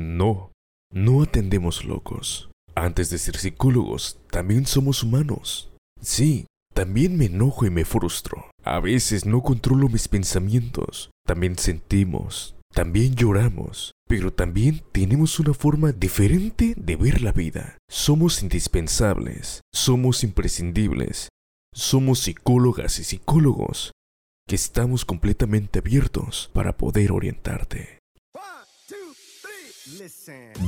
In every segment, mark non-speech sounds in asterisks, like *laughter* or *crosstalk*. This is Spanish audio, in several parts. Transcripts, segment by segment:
No, no atendemos locos. Antes de ser psicólogos, también somos humanos. Sí, también me enojo y me frustro. A veces no controlo mis pensamientos. También sentimos. También lloramos. Pero también tenemos una forma diferente de ver la vida. Somos indispensables. Somos imprescindibles. Somos psicólogas y psicólogos que estamos completamente abiertos para poder orientarte.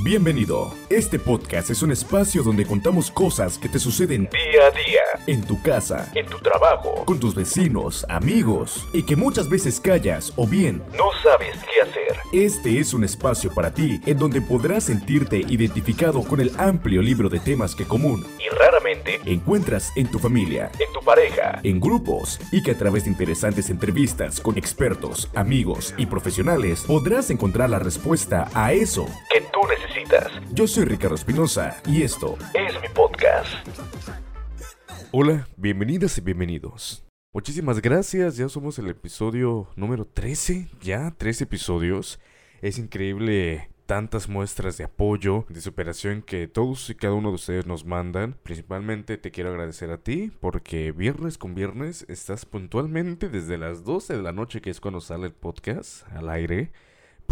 Bienvenido. Este podcast es un espacio donde contamos cosas que te suceden día a día, en tu casa, en tu trabajo, con tus vecinos, amigos, y que muchas veces callas o bien no sabes qué hacer. Este es un espacio para ti en donde podrás sentirte identificado con el amplio libro de temas que común y raramente encuentras en tu familia, en tu pareja, en grupos, y que a través de interesantes entrevistas con expertos, amigos y profesionales podrás encontrar la respuesta a eso que tú necesitas. Yo soy Ricardo Espinosa y esto es mi podcast. Hola, bienvenidas y bienvenidos. Muchísimas gracias, ya somos el episodio número 13, ya 13 episodios. Es increíble tantas muestras de apoyo, de superación que todos y cada uno de ustedes nos mandan. Principalmente te quiero agradecer a ti porque viernes con viernes estás puntualmente desde las 12 de la noche que es cuando sale el podcast al aire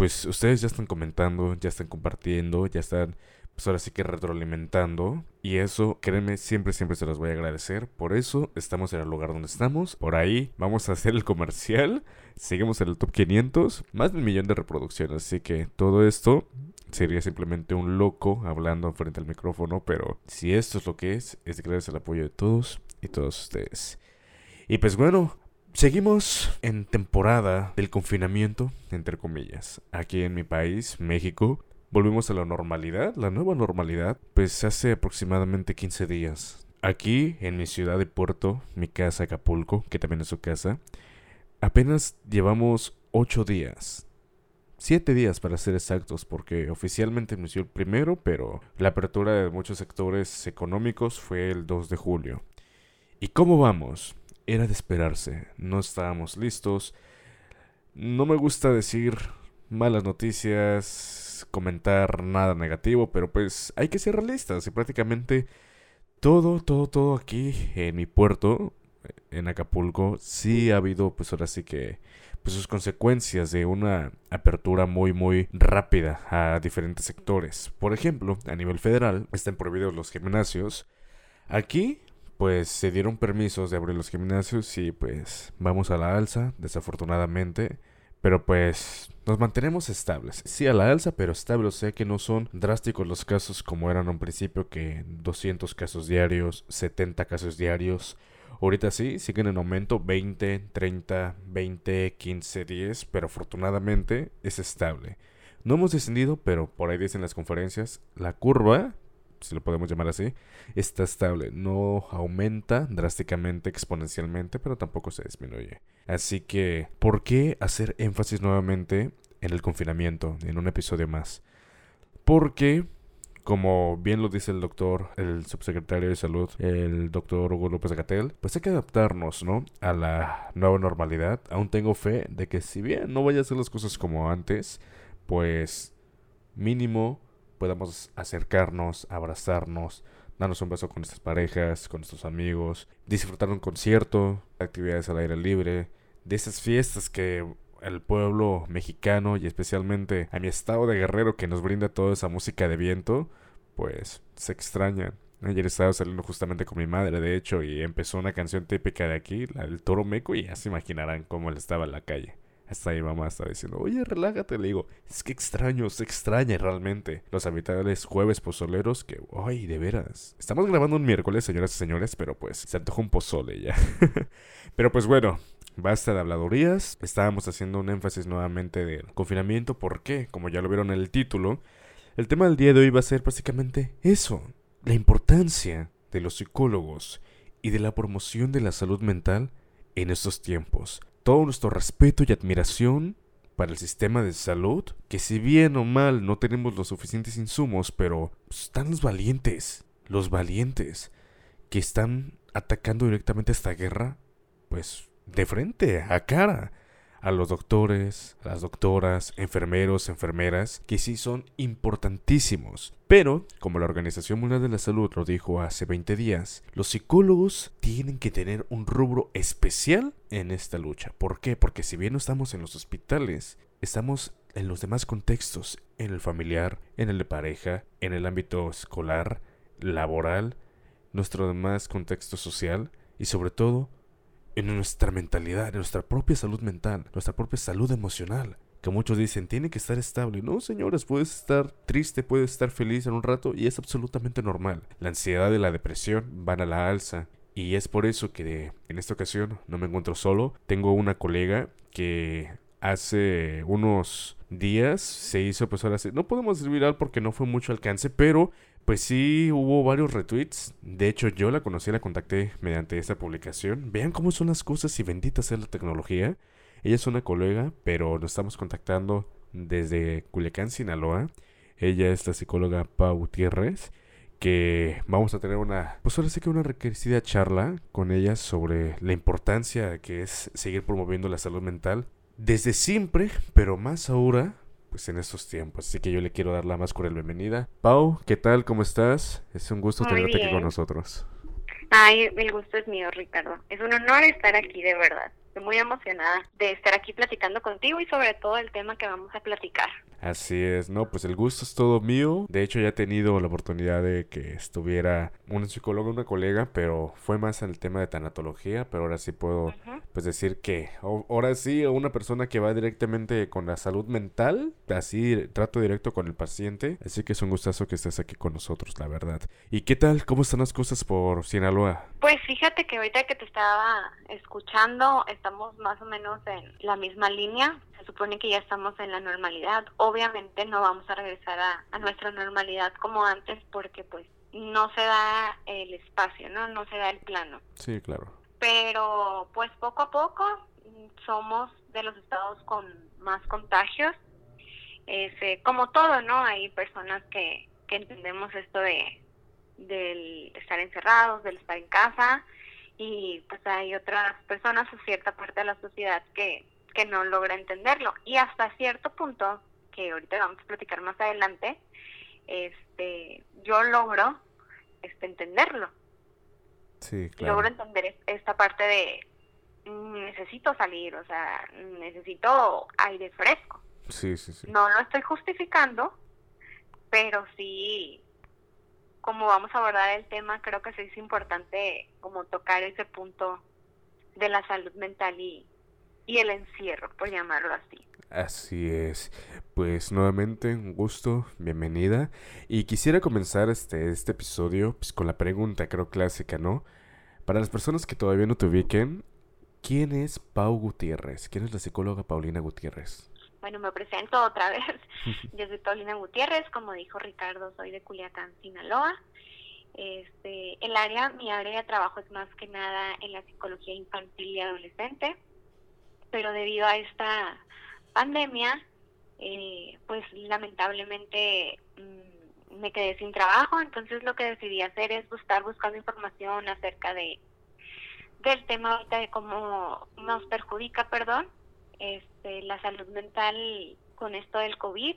pues ustedes ya están comentando, ya están compartiendo, ya están, pues ahora sí que retroalimentando. Y eso, créeme, siempre, siempre se los voy a agradecer. Por eso estamos en el lugar donde estamos. Por ahí vamos a hacer el comercial. Seguimos en el top 500. Más de un millón de reproducciones. Así que todo esto sería simplemente un loco hablando frente al micrófono. Pero si esto es lo que es, es gracias al apoyo de todos y todos ustedes. Y pues bueno, Seguimos en temporada del confinamiento, entre comillas. Aquí en mi país, México, volvimos a la normalidad, la nueva normalidad, pues hace aproximadamente 15 días. Aquí, en mi ciudad de Puerto, mi casa Acapulco, que también es su casa, apenas llevamos 8 días. 7 días para ser exactos, porque oficialmente inició el primero, pero la apertura de muchos sectores económicos fue el 2 de julio. ¿Y cómo vamos? Era de esperarse. No estábamos listos. No me gusta decir malas noticias, comentar nada negativo, pero pues hay que ser realistas y prácticamente todo, todo, todo aquí en mi puerto, en Acapulco, sí ha habido pues ahora sí que pues sus consecuencias de una apertura muy muy rápida a diferentes sectores. Por ejemplo, a nivel federal están prohibidos los gimnasios. Aquí pues se dieron permisos de abrir los gimnasios y pues vamos a la alza, desafortunadamente. Pero pues nos mantenemos estables. Sí a la alza, pero estables. O sea que no son drásticos los casos como eran a un principio, que 200 casos diarios, 70 casos diarios. Ahorita sí, siguen en aumento 20, 30, 20, 15, 10, pero afortunadamente es estable. No hemos descendido, pero por ahí dicen las conferencias, la curva si lo podemos llamar así, está estable. No aumenta drásticamente, exponencialmente, pero tampoco se disminuye. Así que, ¿por qué hacer énfasis nuevamente en el confinamiento, en un episodio más? Porque, como bien lo dice el doctor, el subsecretario de salud, el doctor Hugo López Gatel, pues hay que adaptarnos, ¿no? A la nueva normalidad. Aún tengo fe de que si bien no vaya a ser las cosas como antes, pues mínimo podamos acercarnos, abrazarnos, darnos un beso con nuestras parejas, con nuestros amigos, disfrutar un concierto, actividades al aire libre, de esas fiestas que el pueblo mexicano y especialmente a mi estado de guerrero que nos brinda toda esa música de viento, pues se extrañan. Ayer estaba saliendo justamente con mi madre, de hecho, y empezó una canción típica de aquí, la del toro meco, y ya se imaginarán cómo él estaba en la calle. Hasta mi mamá estaba diciendo, oye, relájate. Le digo, es que extraño, se extraña realmente. Los habituales jueves pozoleros que, ay, de veras. Estamos grabando un miércoles, señoras y señores, pero pues se antojó un pozole ya. *laughs* pero pues bueno, Basta de habladurías. Estábamos haciendo un énfasis nuevamente del confinamiento. ¿Por qué? Como ya lo vieron en el título, el tema del día de hoy va a ser básicamente eso. La importancia de los psicólogos y de la promoción de la salud mental en estos tiempos todo nuestro respeto y admiración para el sistema de salud, que si bien o mal no tenemos los suficientes insumos, pero están los valientes, los valientes, que están atacando directamente esta guerra, pues de frente, a cara. A los doctores, a las doctoras, enfermeros, enfermeras, que sí son importantísimos. Pero, como la Organización Mundial de la Salud lo dijo hace 20 días, los psicólogos tienen que tener un rubro especial en esta lucha. ¿Por qué? Porque si bien no estamos en los hospitales, estamos en los demás contextos, en el familiar, en el de pareja, en el ámbito escolar, laboral, nuestro demás contexto social y sobre todo en nuestra mentalidad, en nuestra propia salud mental, nuestra propia salud emocional. Que muchos dicen, tiene que estar estable. No, señores, puedes estar triste, puedes estar feliz en un rato y es absolutamente normal. La ansiedad y la depresión van a la alza. Y es por eso que en esta ocasión no me encuentro solo. Tengo una colega que hace unos días se hizo pues ahora. No podemos decir viral porque no fue mucho alcance, pero pues sí, hubo varios retweets. De hecho, yo la conocí, la contacté mediante esta publicación. Vean cómo son las cosas y bendita sea la tecnología. Ella es una colega, pero nos estamos contactando desde Culiacán, Sinaloa. Ella es la psicóloga Pau Gutiérrez, que vamos a tener una, pues ahora sí que una requerida charla con ella sobre la importancia que es seguir promoviendo la salud mental desde siempre, pero más ahora pues en estos tiempos. Así que yo le quiero dar la más cordial bienvenida. Pau, ¿qué tal? ¿Cómo estás? Es un gusto tenerte aquí con nosotros. Ay, el gusto es mío, Ricardo. Es un honor estar aquí, de verdad. Estoy muy emocionada de estar aquí platicando contigo y sobre todo el tema que vamos a platicar. Así es, no, pues el gusto es todo mío. De hecho, ya he tenido la oportunidad de que estuviera un psicólogo, una colega, pero fue más en el tema de tanatología, pero ahora sí puedo pues decir que ahora sí una persona que va directamente con la salud mental, así trato directo con el paciente, así que es un gustazo que estés aquí con nosotros, la verdad. ¿Y qué tal? ¿Cómo están las cosas por Sinaloa? Pues fíjate que ahorita que te estaba escuchando, estamos más o menos en la misma línea se supone que ya estamos en la normalidad. Obviamente no vamos a regresar a, nuestra normalidad como antes porque pues no se da el espacio, ¿no? No se da el plano. Sí, claro. Pero pues poco a poco somos de los estados con más contagios. Este, como todo, ¿no? Hay personas que, que entendemos esto de del estar encerrados, del estar en casa y pues hay otras personas o cierta parte de la sociedad que que no logra entenderlo. Y hasta cierto punto, que ahorita vamos a platicar más adelante, este, yo logro este, entenderlo. Sí, claro. Logro entender esta parte de mm, necesito salir, o sea, necesito aire fresco. Sí, sí, sí. No lo estoy justificando, pero sí, como vamos a abordar el tema, creo que sí es importante como tocar ese punto de la salud mental y, y el encierro, por llamarlo así. Así es. Pues nuevamente un gusto, bienvenida. Y quisiera comenzar este, este episodio pues, con la pregunta, creo clásica, ¿no? Para las personas que todavía no te ubiquen, ¿quién es Pau Gutiérrez? ¿Quién es la psicóloga Paulina Gutiérrez? Bueno, me presento otra vez. *laughs* Yo soy Paulina Gutiérrez, como dijo Ricardo, soy de Culiacán, Sinaloa. Este, el área, mi área de trabajo es más que nada en la psicología infantil y adolescente pero debido a esta pandemia, eh, pues lamentablemente mm, me quedé sin trabajo, entonces lo que decidí hacer es buscar buscando información acerca de del tema ahorita de cómo nos perjudica, perdón, este, la salud mental con esto del COVID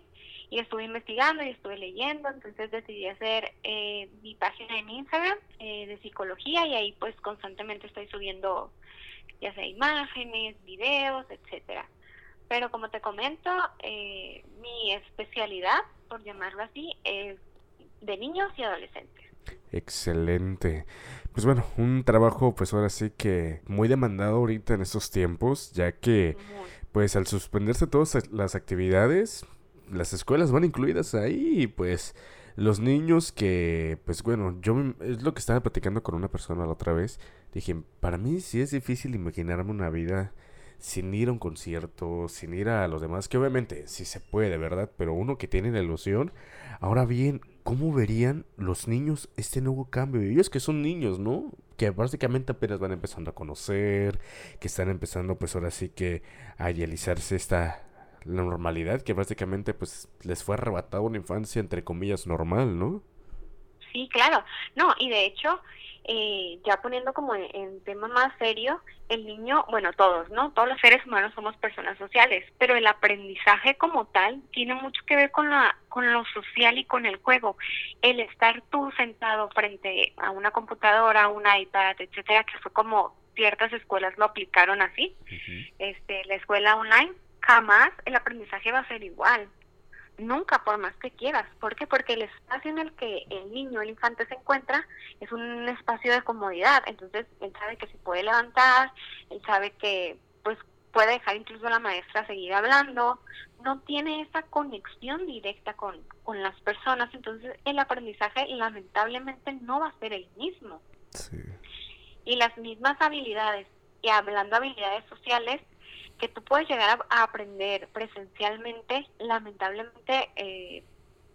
y estuve investigando y estuve leyendo, entonces decidí hacer eh, mi página en Instagram eh, de psicología y ahí pues constantemente estoy subiendo ya sea imágenes, videos, etcétera. Pero como te comento, eh, mi especialidad, por llamarlo así, es de niños y adolescentes. Excelente. Pues bueno, un trabajo pues ahora sí que muy demandado ahorita en estos tiempos, ya que pues al suspenderse todas las actividades, las escuelas van incluidas ahí y pues los niños que, pues bueno, yo es lo que estaba platicando con una persona la otra vez. Dije, para mí sí es difícil imaginarme una vida sin ir a un concierto, sin ir a los demás, que obviamente sí se puede, ¿verdad? Pero uno que tiene la ilusión. Ahora bien, ¿cómo verían los niños este nuevo cambio? Ellos que son niños, ¿no? Que básicamente apenas van empezando a conocer, que están empezando pues ahora sí que a idealizarse esta normalidad que básicamente pues les fue arrebatado una infancia entre comillas normal, ¿no? Sí, claro. No, y de hecho, eh, ya poniendo como en, tema más serio, el niño, bueno, todos, ¿no? Todos los seres humanos somos personas sociales, pero el aprendizaje como tal tiene mucho que ver con, la, con lo social y con el juego. El estar tú sentado frente a una computadora, un iPad, etcétera, que fue como ciertas escuelas lo aplicaron así, este, la escuela online, jamás el aprendizaje va a ser igual nunca por más que quieras. ¿Por qué? Porque el espacio en el que el niño, el infante se encuentra es un espacio de comodidad. Entonces, él sabe que se puede levantar, él sabe que pues puede dejar incluso a la maestra seguir hablando, no tiene esa conexión directa con, con las personas, entonces el aprendizaje lamentablemente no va a ser el mismo. Y las mismas habilidades, y hablando de habilidades sociales, que tú puedes llegar a, aprender presencialmente, lamentablemente eh,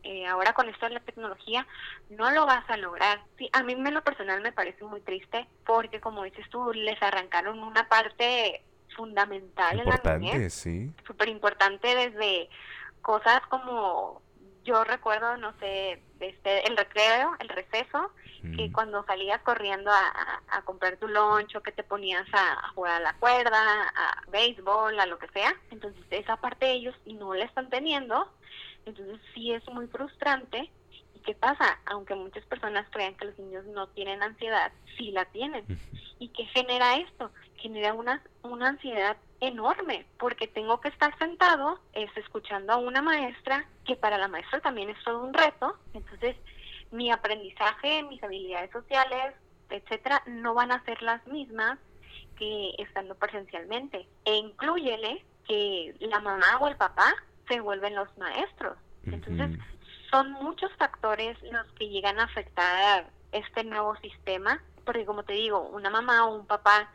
eh, ahora con esto de la tecnología no lo vas a lograr. Sí, a mí en lo personal me parece muy triste porque como dices tú, les arrancaron una parte fundamental en la niñez, sí. súper importante desde cosas como yo recuerdo, no sé, este, el recreo, el receso, que cuando salías corriendo a, a, comprar tu lunch o que te ponías a, jugar a la cuerda, a béisbol, a lo que sea. Entonces esa parte ellos no la están teniendo. Entonces sí es muy frustrante. ¿Y qué pasa? Aunque muchas personas crean que los niños no tienen ansiedad, sí la tienen. ¿Y qué genera esto? Genera una, una ansiedad enorme porque tengo que estar sentado es escuchando a una maestra que para la maestra también es todo un reto. Entonces mi aprendizaje mis habilidades sociales etcétera no van a ser las mismas que estando presencialmente. E incluyele que la mamá o el papá se vuelven los maestros. Entonces son muchos factores los que llegan a afectar este nuevo sistema porque como te digo una mamá o un papá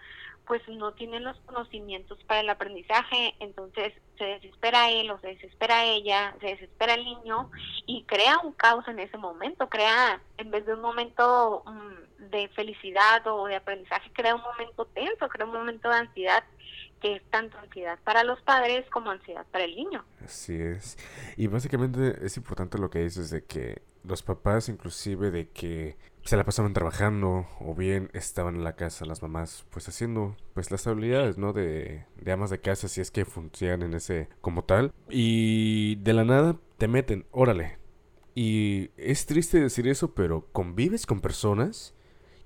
pues no tienen los conocimientos para el aprendizaje, entonces se desespera él o se desespera ella, se desespera el niño y crea un caos en ese momento, crea, en vez de un momento mm, de felicidad o de aprendizaje, crea un momento tenso, crea un momento de ansiedad que es tanto ansiedad para los padres como ansiedad para el niño. Así es. Y básicamente es importante lo que dices de que los papás inclusive de que se la pasaban trabajando o bien estaban en la casa las mamás pues haciendo pues las habilidades no de, de amas de casa si es que funcionan en ese como tal. Y de la nada te meten órale. Y es triste decir eso pero convives con personas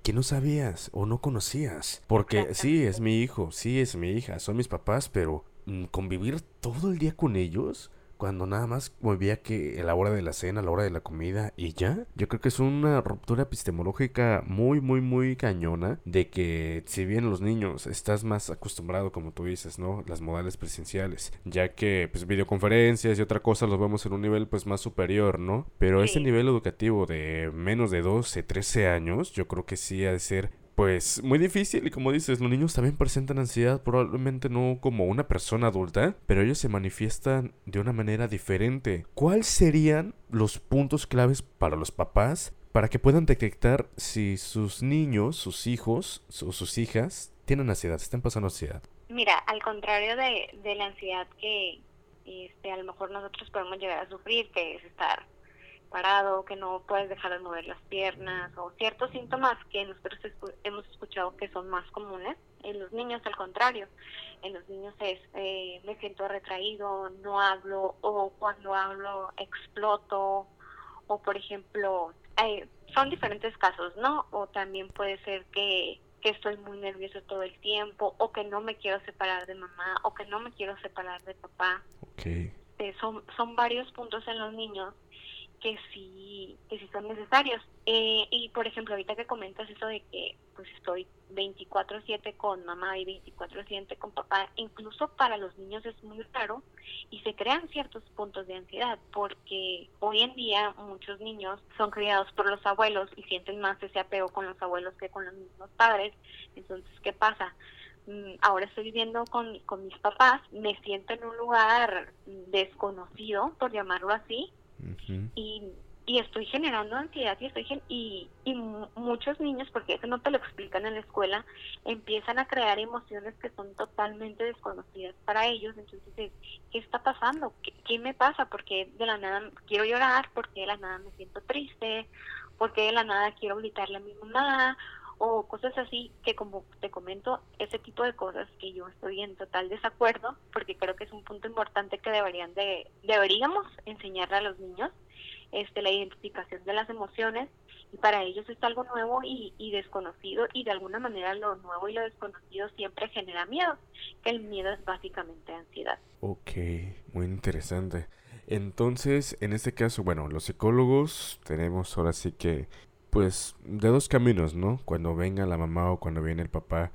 que no sabías o no conocías. Porque sí es mi hijo sí es mi hija son mis papás pero mm, convivir todo el día con ellos cuando nada más movía que a la hora de la cena, a la hora de la comida y ya. Yo creo que es una ruptura epistemológica muy, muy, muy cañona de que si bien los niños estás más acostumbrado, como tú dices, ¿no? Las modales presenciales, ya que pues videoconferencias y otra cosa los vemos en un nivel pues más superior, ¿no? Pero ese nivel educativo de menos de 12, 13 años, yo creo que sí ha de ser pues muy difícil y como dices, los niños también presentan ansiedad, probablemente no como una persona adulta, pero ellos se manifiestan de una manera diferente. ¿Cuáles serían los puntos claves para los papás para que puedan detectar si sus niños, sus hijos o sus hijas tienen ansiedad, están pasando ansiedad? Mira, al contrario de, de la ansiedad que este, a lo mejor nosotros podemos llegar a sufrir, que es estar parado, que no puedes dejar de mover las piernas o ciertos síntomas que nosotros hemos escuchado que son más comunes. En los niños al contrario, en los niños es eh, me siento retraído, no hablo o cuando hablo exploto o por ejemplo eh, son diferentes casos, ¿no? O también puede ser que que estoy muy nervioso todo el tiempo o que no me quiero separar de mamá o que no me quiero separar de papá. Okay. Eh, son, son varios puntos en los niños que sí, que sí son necesarios. Eh, y por ejemplo, ahorita que comentas eso de que pues estoy 24/7 con mamá y 24/7 con papá, incluso para los niños es muy raro y se crean ciertos puntos de ansiedad porque hoy en día muchos niños son criados por los abuelos y sienten más ese apego con los abuelos que con los mismos padres. Entonces, ¿qué pasa? Mm, ahora estoy viviendo con, con mis papás, me siento en un lugar desconocido, por llamarlo así, y, y estoy generando ansiedad y estoy y, y muchos niños porque eso no te lo explican en la escuela empiezan a crear emociones que son totalmente desconocidas para ellos. Entonces qué está pasando ¿Qué, me pasa porque de la nada quiero llorar porque de la nada me siento triste porque de la nada quiero gritarle a mi mamá o cosas así que como te comento, ese tipo de cosas que yo estoy en total desacuerdo, porque creo que es un punto importante que deberían de, deberíamos enseñarle a los niños, este, la identificación de las emociones, y para ellos es algo nuevo y, y desconocido, y de alguna manera lo nuevo y lo desconocido siempre genera miedo, que el miedo es básicamente ansiedad. Ok, muy interesante. Entonces, en este caso, bueno, los psicólogos tenemos ahora sí que pues de dos caminos, ¿no? Cuando venga la mamá o cuando viene el papá,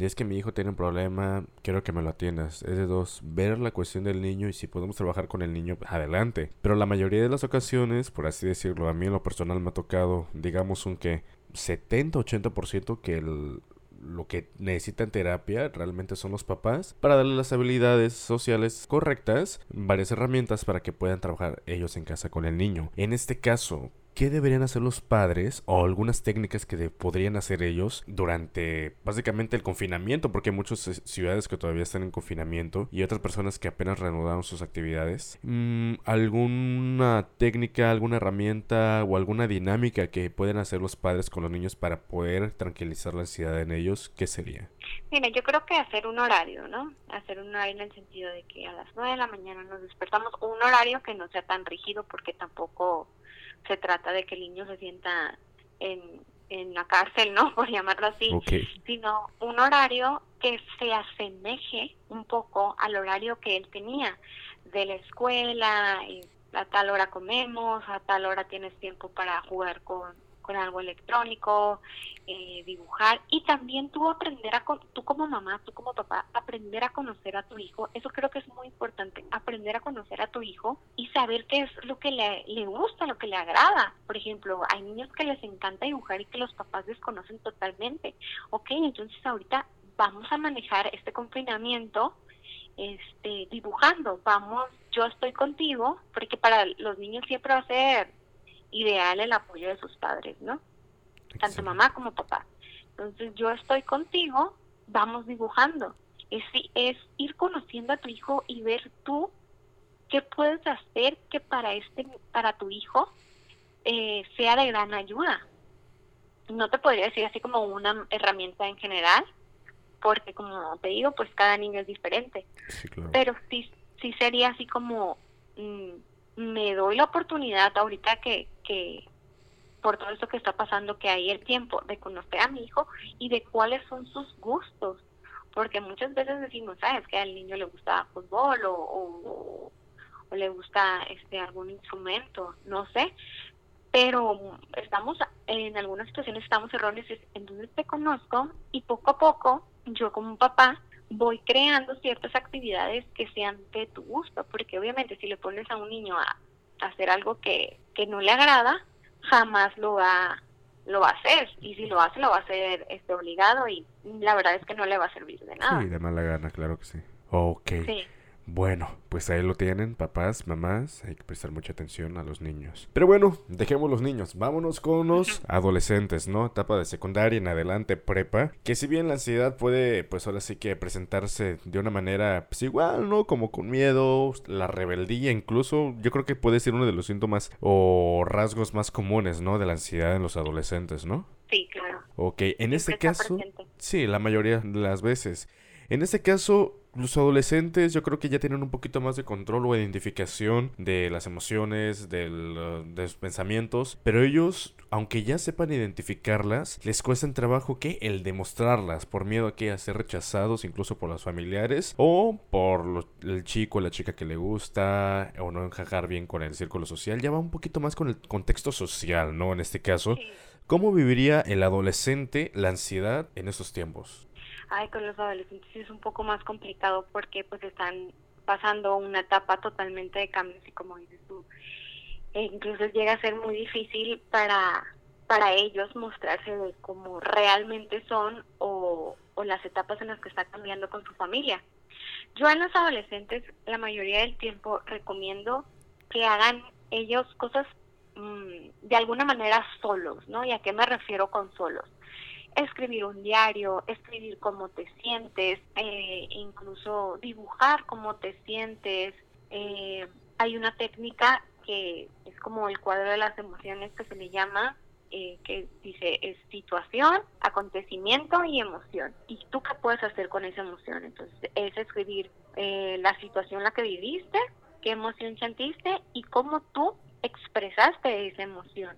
es que mi hijo tiene un problema, quiero que me lo atiendas. Es de dos, ver la cuestión del niño y si podemos trabajar con el niño, adelante. Pero la mayoría de las ocasiones, por así decirlo, a mí en lo personal me ha tocado, digamos un que 70-80% que lo que necesitan terapia realmente son los papás para darle las habilidades sociales correctas, varias herramientas para que puedan trabajar ellos en casa con el niño. En este caso, ¿Qué deberían hacer los padres o algunas técnicas que podrían hacer ellos durante básicamente el confinamiento? Porque hay muchas eh, ciudades que todavía están en confinamiento y otras personas que apenas reanudaron sus actividades. Mm, ¿Alguna técnica, alguna herramienta o alguna dinámica que pueden hacer los padres con los niños para poder tranquilizar la ansiedad en ellos? ¿Qué sería? Mira, yo creo que hacer un horario, ¿no? Hacer un horario en el sentido de que a las 9 de la mañana nos despertamos, un horario que no sea tan rígido porque tampoco se trata de que el niño se sienta en, en la cárcel, ¿no? *laughs* Por llamarlo así, sino un horario que se asemeje un poco al horario que él tenía de la escuela, a tal hora comemos, a tal hora tienes tiempo para jugar con con algo electrónico, eh, dibujar y también tú aprender a, tú como mamá, tú como papá, aprender a conocer a tu hijo. Eso creo que es muy importante, aprender a conocer a tu hijo y saber qué es lo que le, le gusta, lo que le agrada. Por ejemplo, hay niños que les encanta dibujar y que los papás desconocen totalmente. Ok, entonces ahorita vamos a manejar este confinamiento este, dibujando, vamos, yo estoy contigo, porque para los niños siempre va a ser ideal el apoyo de sus padres, ¿no? Tanto mamá como papá. Entonces yo estoy contigo, vamos dibujando. Es, es ir conociendo a tu hijo y ver tú qué puedes hacer que para este para tu hijo eh, sea de gran ayuda. No te podría decir así como una herramienta en general, porque como te digo, pues cada niño es diferente. Pero sí, sí sería así como mm, me doy la oportunidad ahorita que, por todo esto que está pasando, que hay el tiempo de conocer a mi hijo y de cuáles son sus gustos. Porque muchas veces decimos, sabes que al niño le gusta fútbol o le gusta este algún instrumento, no sé, pero estamos en algunas situaciones estamos erróneos entonces te conozco y poco a poco yo como papá voy creando ciertas actividades que sean de tu gusto, porque obviamente si le pones a un niño a, hacer algo que, que no le agrada, jamás lo va lo va a hacer y si lo hace lo va a hacer este obligado y la verdad es que no le va a servir de nada. Sí, de mala gana, claro que sí. Ok. Sí. Bueno, pues ahí lo tienen, papás, mamás, hay que prestar mucha atención a los niños. Pero bueno, dejemos los niños, vámonos con los adolescentes, ¿no? Etapa de secundaria en adelante, prepa, que si bien la ansiedad puede, pues ahora sí que presentarse de una manera, pues igual, ¿no? Como con miedo, la rebeldía, incluso, yo creo que puede ser uno de los síntomas o rasgos más comunes, ¿no? De la ansiedad en los adolescentes, ¿no? Sí, claro. Ok, en este caso, sí, la mayoría de las veces. En este caso, los adolescentes yo creo que ya tienen un poquito más de control o identificación de las emociones, del, uh, de los pensamientos, pero ellos, aunque ya sepan identificarlas, les cuesta trabajo que el demostrarlas por miedo a que a ser rechazados incluso por los familiares o por el chico o la chica que le gusta o no encajar bien con el círculo social, ya va un poquito más con el contexto social, ¿no? En este caso, ¿cómo viviría el adolescente la ansiedad en esos tiempos? Ay, con los adolescentes es un poco más complicado porque pues están pasando una etapa totalmente de cambios y como dices tú, e incluso llega a ser muy difícil para, para ellos mostrarse de cómo realmente son o, o las etapas en las que están cambiando con su familia. Yo a los adolescentes la mayoría del tiempo recomiendo que hagan ellos cosas mm, de alguna manera solos, ¿no? ¿Y a qué me refiero con solos? Escribir un diario, escribir cómo te sientes, eh, incluso dibujar cómo te sientes. Eh, hay una técnica que es como el cuadro de las emociones que se le llama, eh, que dice es situación, acontecimiento y emoción. ¿Y tú qué puedes hacer con esa emoción? Entonces es escribir eh, la situación la que viviste, qué emoción sentiste y cómo tú expresaste esa emoción.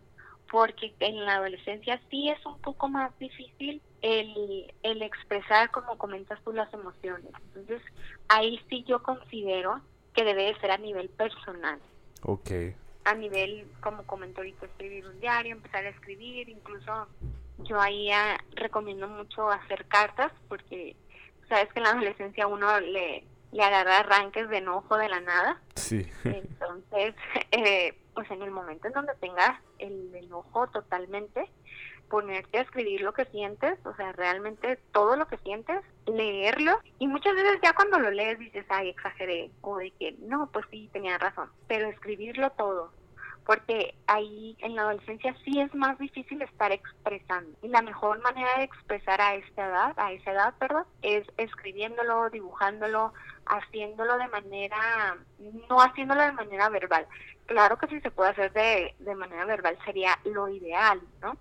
Porque en la adolescencia sí es un poco más difícil el, el expresar, como comentas tú, las emociones. Entonces ahí sí yo considero que debe de ser a nivel personal. Ok a nivel, como comentó ahorita, escribir un diario, empezar a escribir, incluso yo ahí ah, recomiendo mucho hacer cartas porque sabes que en la adolescencia uno le, le agarra arranques de enojo de la nada. Sí. *laughs* Entonces, *laughs* eh, pues en el momento en donde tengas el enojo totalmente, ponerte a escribir lo que sientes, o sea, realmente todo lo que sientes, leerlo. Y muchas veces ya cuando lo lees dices, ay, exageré, o de que no, pues sí, tenía razón, pero escribirlo todo, porque ahí en la adolescencia sí es más difícil estar expresando y la mejor manera de expresar a esta edad, a esa edad, perdón, es escribiéndolo, dibujándolo, haciéndolo de manera, no haciéndolo de manera verbal. Claro que si se puede hacer de, de manera verbal sería lo ideal, ¿no?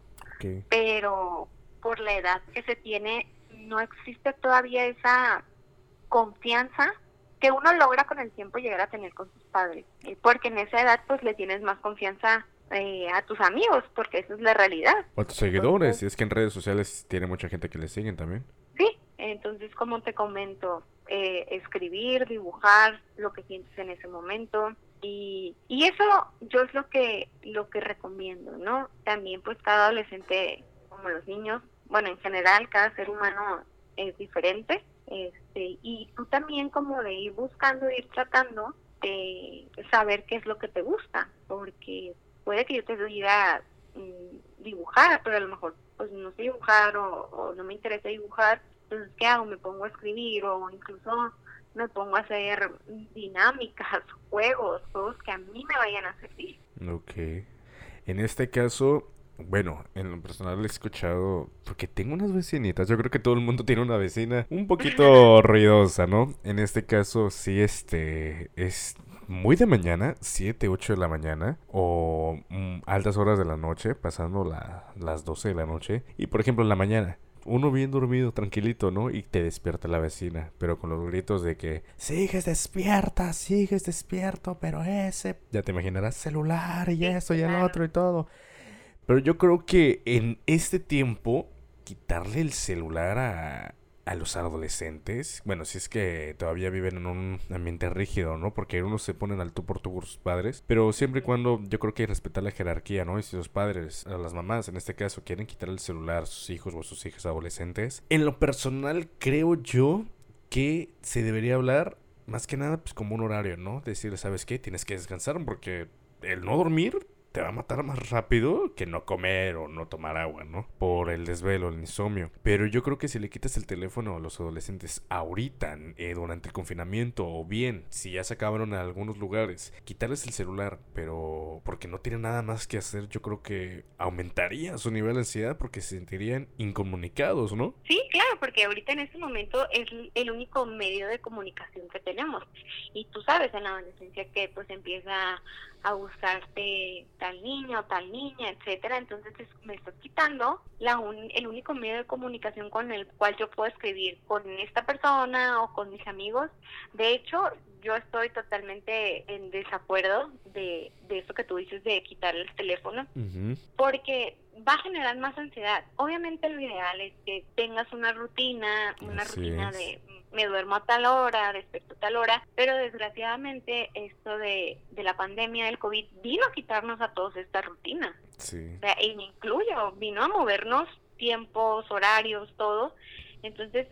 Pero por la edad que se tiene, no existe todavía esa confianza que uno logra con el tiempo llegar a tener con Eh, porque en esa edad pues le tienes más confianza eh, a tus amigos, porque esa es la realidad. O a tus seguidores, y es que en redes sociales tiene mucha gente que le siguen también. Sí, entonces como te comento, eh, escribir, dibujar lo que sientes en ese momento, y, y eso yo es lo que lo que recomiendo no también pues cada adolescente como los niños bueno en general cada ser humano es diferente este y tú también como de ir buscando ir tratando de saber qué es lo que te gusta porque puede que yo te diga mm, dibujar pero a lo mejor pues no sé dibujar o, o no me interesa dibujar entonces qué hago me pongo a escribir o incluso me pongo a hacer dinámicas, *laughs* juegos, juegos que a mí me vayan a servir. Ok. En este caso, bueno, en lo personal he escuchado, porque tengo unas vecinitas, yo creo que todo el mundo *laughs* tiene una vecina un poquito *laughs* ruidosa, ¿no? En este caso, sí, este, es muy de mañana, 7, 8 de la mañana, o mm, altas horas de la noche, pasando las 12 de la noche, y por ejemplo en la mañana uno bien dormido, tranquilito, ¿no? Y te despierta la vecina, pero con los gritos de que sigues despierta, sigues despierto, pero ese, ya te imaginarás, celular y eso y el otro y todo. Pero yo creo que en este tiempo, quitarle el celular a, a los adolescentes, bueno, si es que todavía viven en un ambiente rígido, ¿no? Porque unos se ponen al tú por tú por sus padres, pero siempre y cuando yo creo que hay que respetar la jerarquía, ¿no? Y si los padres, a las mamás en este caso, quieren quitar el celular a sus hijos o a sus hijas adolescentes, en lo personal creo yo que se debería hablar más que nada pues como un horario, ¿no? Decirle, ¿sabes qué? Tienes que descansar porque el no dormir te va a matar más rápido que no comer o no tomar agua, ¿no? Por el desvelo, el insomnio. Pero yo creo que si le quitas el teléfono a los adolescentes ahorita, eh, durante el confinamiento, o bien, si ya se acabaron en algunos lugares, quitarles el celular, pero porque no tienen nada más que hacer, yo creo que aumentaría su nivel de ansiedad porque se sentirían incomunicados, ¿no? Sí, claro, porque ahorita en este momento es el único medio de comunicación que tenemos. Y tú sabes en la adolescencia que pues empieza a gustarte tal niño, tal niña, etcétera, entonces me estás quitando la el único medio de comunicación con el cual yo puedo escribir con esta persona o con mis amigos. De hecho, yo estoy totalmente en desacuerdo de, de eso que tú dices de quitar el teléfono, porque va a generar más ansiedad. Obviamente lo ideal es que tengas una rutina, una rutina de me duermo a tal hora, respecto a tal hora, pero desgraciadamente esto de, de la pandemia del COVID vino a quitarnos a todos esta rutina. Sí. O sea, y me incluyo, vino a movernos tiempos, horarios, todo. Entonces,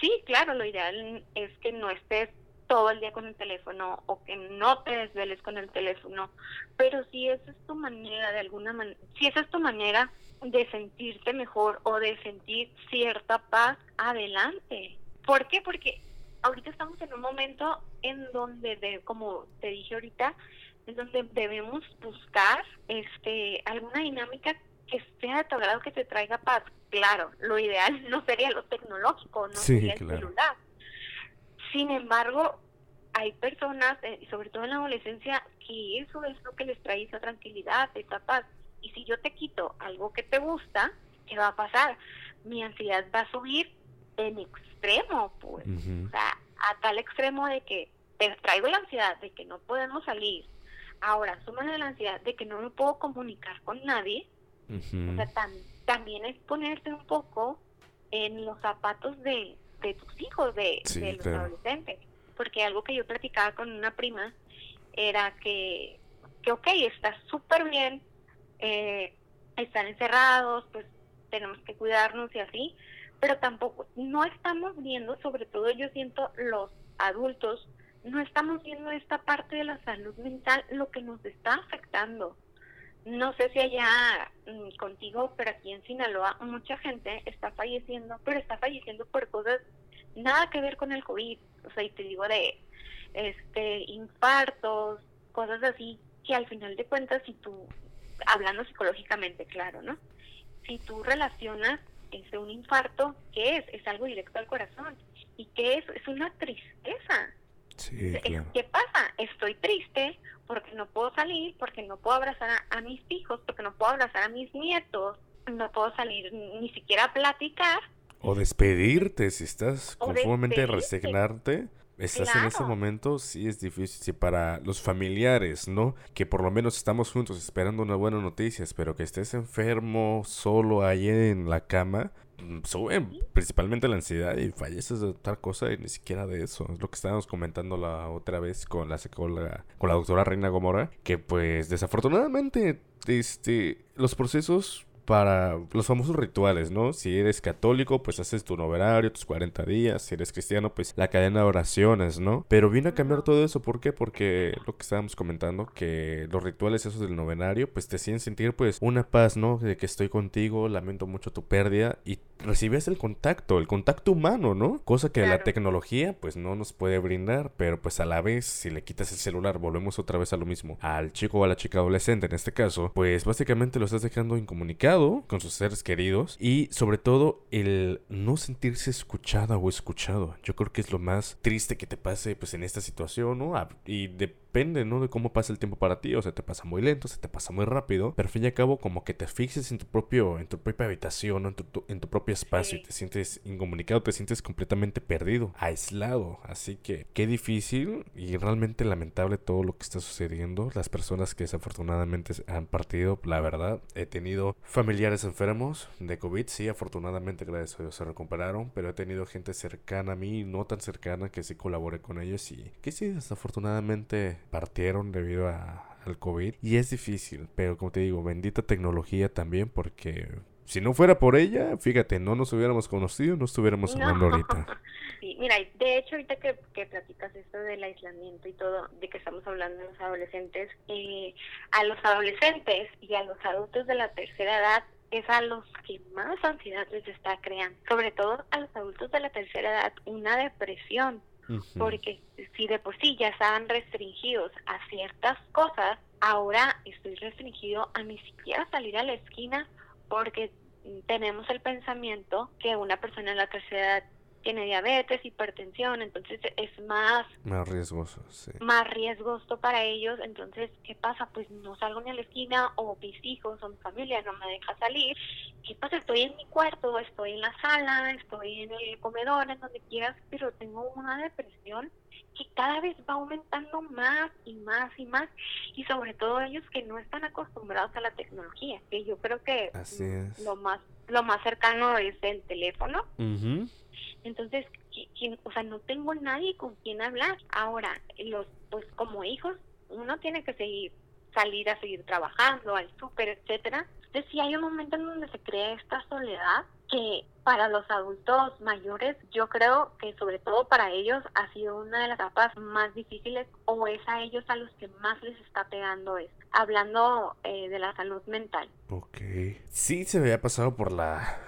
sí, claro, lo ideal es que no estés todo el día con el teléfono o que no te desveles con el teléfono, pero si esa es tu manera de alguna manera, si esa es tu manera de sentirte mejor o de sentir cierta paz, adelante. ¿Por qué? Porque ahorita estamos en un momento en donde, de, como te dije ahorita, en donde debemos buscar este alguna dinámica que sea de tu grado que te traiga paz. Claro, lo ideal *laughs* no sería lo tecnológico, no sería el celular. Sin embargo, hay personas, eh, sobre todo en la adolescencia, que eso es lo que les trae esa tranquilidad, esa paz. Y si yo te quito algo que te gusta, ¿qué va a pasar? Mi ansiedad va a subir en extremo, pues. O sea, a tal extremo de que te traigo la ansiedad de que no podemos salir. Ahora, súmale la ansiedad de que no me puedo comunicar con nadie. O sea, también es ponerte un poco en los zapatos de, de tus hijos, de, los adolescentes. Porque algo que yo platicaba con una prima era que, que ok, está súper bien, eh, están encerrados, pues tenemos que cuidarnos y así, pero tampoco, no estamos viendo, sobre todo yo siento los adultos, no estamos viendo esta parte de la salud mental, lo que nos está afectando. No sé si allá mm, contigo, pero aquí en Sinaloa mucha gente está falleciendo, pero está falleciendo por cosas nada que ver con el COVID. O sea, y te digo de este infartos, cosas así, que al final de cuentas, si tú, hablando psicológicamente, claro, ¿no? Si tú relacionas ese un infarto, ¿qué es? Es algo directo al corazón. ¿Y qué es? Es una tristeza. ¿Qué pasa? Estoy triste porque no puedo salir, porque no puedo abrazar a, mis hijos, porque no puedo abrazar a mis nietos, no puedo salir ni siquiera a platicar. O despedirte, si estás conformemente resignarte. Estás en ese momento, sí es difícil. Sí, para los familiares, ¿no? Que por lo menos estamos juntos esperando una buena noticia, pero que estés enfermo, solo ahí en la cama, Mm, suben principalmente la ansiedad y falleces de otra cosa y ni siquiera de eso. Es lo que estábamos comentando la otra vez con la psicóloga, con la doctora Reina Gomora, que pues desafortunadamente este, los procesos para los famosos rituales, ¿no? Si eres católico, pues haces tu noverario, tus 40 días. Si eres cristiano, pues la cadena de oraciones, ¿no? Pero viene a cambiar todo eso. ¿Por qué? Porque lo que estábamos comentando, que los rituales esos del novenario, pues te hacían sentir, pues, una paz, ¿no? De que estoy contigo, lamento mucho tu pérdida y recibes el contacto, el contacto humano, ¿no? Cosa que la tecnología, pues, no nos puede brindar. Pero, pues, a la vez, si le quitas el celular, volvemos otra vez a lo mismo. Al chico o a la chica adolescente, en este caso, pues, básicamente lo estás dejando incomunicado con sus seres queridos y sobre todo el no sentirse escuchada o escuchado. Yo creo que es lo más triste que te pase pues en esta situación, ¿no? Y de depende, ¿no? De cómo pasa el tiempo para ti. O sea, te pasa muy lento, se te pasa muy rápido. Pero al fin y al cabo, como que te fixes en tu propio, en tu propia habitación, en, tu, en tu propio espacio y te sientes incomunicado, te sientes completamente perdido, aislado. Así que qué difícil y realmente lamentable todo lo que está sucediendo. Las personas que desafortunadamente han partido, la verdad, he tenido familiares enfermos de COVID. Sí, afortunadamente, gracias a Dios se recuperaron. Pero he tenido gente cercana a mí, no tan cercana, que sí colaboré con ellos y que sí, desafortunadamente partieron debido a, al COVID. Y es difícil, pero como te digo, bendita tecnología también porque si no fuera por ella, fíjate, no nos hubiéramos conocido, no estuviéramos hablando ahorita. *laughs* Sí, mira, de hecho, ahorita que, que, platicas esto del aislamiento y todo, de que estamos hablando de los adolescentes, eh, a los adolescentes y a los adultos de la tercera edad es a los que más ansiedad les está creando, sobre todo a los adultos de la tercera edad, una depresión porque si de por sí ya estaban restringidos a ciertas cosas, ahora estoy restringido a ni siquiera salir a la esquina porque tenemos el pensamiento que una persona en la tercera edad tiene diabetes, hipertensión, entonces es más... Más riesgoso, sí. Más riesgoso para ellos, entonces, ¿qué pasa? Pues no salgo ni a la esquina o mis hijos o mi familia no me deja salir. ¿Qué pasa? Estoy en mi cuarto, estoy en la sala, estoy en el comedor, en donde quieras, pero tengo una depresión que cada vez va aumentando más y más y más y sobre todo ellos que no están acostumbrados a la tecnología que yo creo que lo más lo más cercano es el teléfono entonces, o sea, no tengo nadie con quien hablar. Ahora, los, pues como hijos, uno tiene que seguir, salir a seguir trabajando, al súper, etcétera. Entonces, sí hay un momento en donde se crea esta soledad que para los adultos mayores, yo creo que sobre todo para ellos ha sido una de las etapas más difíciles o es a ellos a los que más les está pegando esto. Hablando eh, de la salud mental. Ok. Sí, se había pasado por la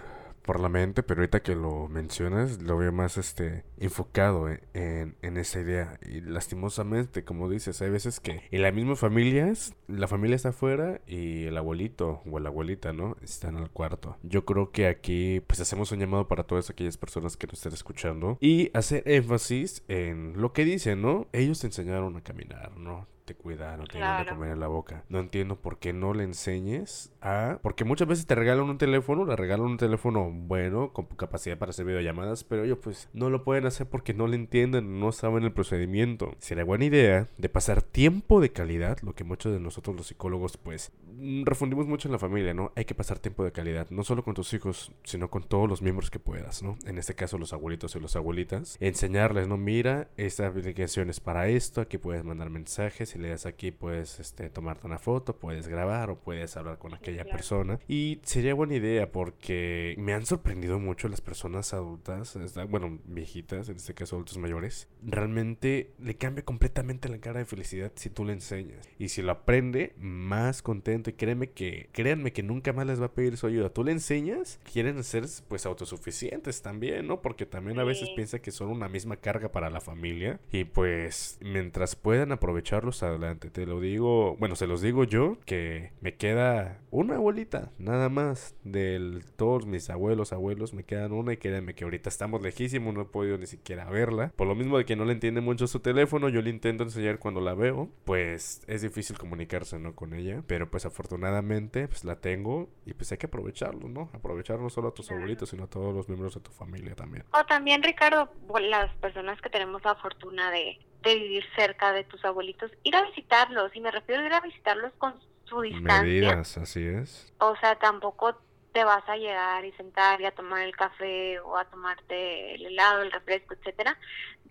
por la mente, pero ahorita que lo mencionas, lo veo más este enfocado en, en, esa idea. Y lastimosamente, como dices, hay veces que en las mismas familias, la familia está afuera y el abuelito o la abuelita, ¿no? Están al cuarto. Yo creo que aquí, pues hacemos un llamado para todas aquellas personas que nos estén escuchando y hacer énfasis en lo que dicen, ¿no? Ellos te enseñaron a caminar, ¿no? Te cuida, no te de comer en la boca. No entiendo por qué no le enseñes a... Porque muchas veces te regalan un teléfono, le regalan un teléfono bueno, con capacidad para hacer videollamadas, pero ellos pues no lo pueden hacer porque no le entienden, no saben el procedimiento. Sería buena idea de pasar tiempo de calidad, lo que muchos de nosotros los psicólogos pues mm, refundimos mucho en la familia, ¿no? Hay que pasar tiempo de calidad, no solo con tus hijos, sino con todos los miembros que puedas, ¿no? En este caso los abuelitos y las abuelitas. Enseñarles, ¿no? Mira, esta aplicación es para esto, aquí puedes mandar mensajes, si le das aquí puedes este, tomarte una foto, puedes grabar o puedes hablar con aquella persona. Y sería buena idea porque me han sorprendido mucho las personas adultas, bueno, viejitas, en este caso adultos mayores. Realmente le cambia completamente la cara de felicidad si tú le enseñas. Y si lo aprende, más contento. Y créeme que, créanme que nunca más les va a pedir su ayuda. Tú le enseñas, quieren ser pues autosuficientes también, ¿no? Porque también a veces piensa que son una misma carga para la familia. Y pues mientras puedan aprovecharlos adelante, te lo digo, bueno, se los digo yo, que me queda una abuelita, nada más, de todos mis abuelos, abuelos, me quedan una y créanme que ahorita estamos lejísimos, no he podido ni siquiera verla. Por lo mismo de que no le entiende mucho su teléfono, yo le intento enseñar cuando la veo, pues es difícil comunicarse, ¿no? Con ella, pero pues afortunadamente, pues la tengo y pues hay que aprovecharlo, ¿no? Aprovechar no solo a tus abuelitos, sino a todos los miembros de tu familia también. O también, Ricardo, las personas que tenemos la fortuna de, de vivir cerca de tus abuelitos, ir a visitarlos, y me refiero a ir a visitarlos con su distancia. Medidas, así es. O sea, tampoco te vas a llegar y sentar y a tomar el café o a tomarte el helado, el refresco, etcétera.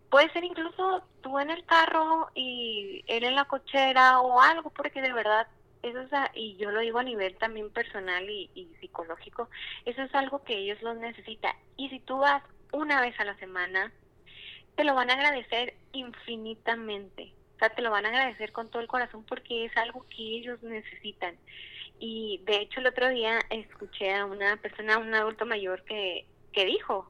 Puede ser incluso tú en el carro y él en la cochera o algo, porque de verdad eso es, y yo lo digo a nivel también personal y, y psicológico, eso es algo que ellos lo necesitan. Y si tú vas una vez a la semana, te lo van a agradecer infinitamente. O sea, te lo van a agradecer con todo el corazón porque es algo que ellos necesitan. Y de hecho el otro día escuché a una persona, un adulto mayor que, que dijo,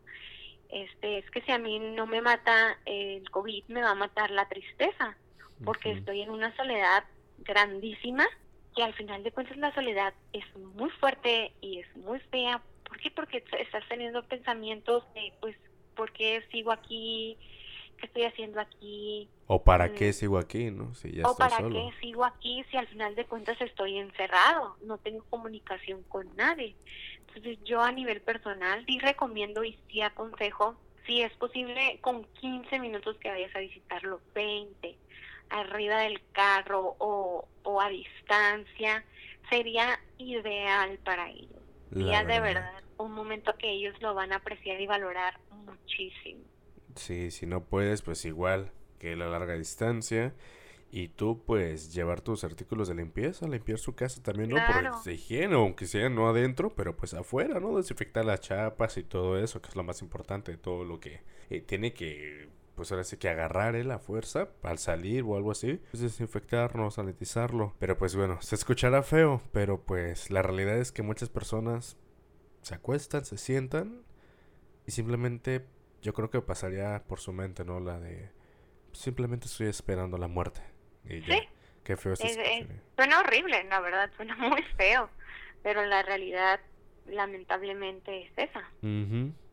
este, es que si a mí no me mata el COVID, me va a matar la tristeza, porque estoy en una soledad grandísima, que al final de cuentas la soledad es muy fuerte y es muy fea. ¿Por qué? Porque estás teniendo pensamientos de, pues, ¿por qué sigo aquí? ¿Qué estoy haciendo aquí? ¿O para qué mm. sigo aquí, no? Si ya ¿O para qué sigo aquí si al final de cuentas estoy encerrado? No tengo comunicación con nadie. Entonces yo a nivel personal sí recomiendo y sí aconsejo, si es posible, con 15 minutos que vayas a visitarlo, 20, arriba del carro o, o a distancia, sería ideal para ellos. Sería de verdad un momento que ellos lo van a apreciar y valorar muchísimo. Sí, si no puedes, pues igual que la larga distancia. Y tú, pues, llevar tus artículos de limpieza, limpiar su casa también, ¿no? Por higiene, aunque sea no adentro, pero pues afuera, ¿no? Desinfectar las chapas y todo eso, que es lo más importante de todo lo que eh, tiene que, pues ahora sí que agarrar ¿eh? la fuerza al salir o algo así. Pues desinfectarlo, sanitizarlo. Pero pues bueno, se escuchará feo, pero pues la realidad es que muchas personas se acuestan, se sientan y simplemente yo creo que pasaría por su mente, ¿no? La de simplemente estoy esperando la muerte. Y ya. Sí. Qué feo es, Suena horrible, la verdad, suena muy feo. Pero la realidad, lamentablemente, es esa.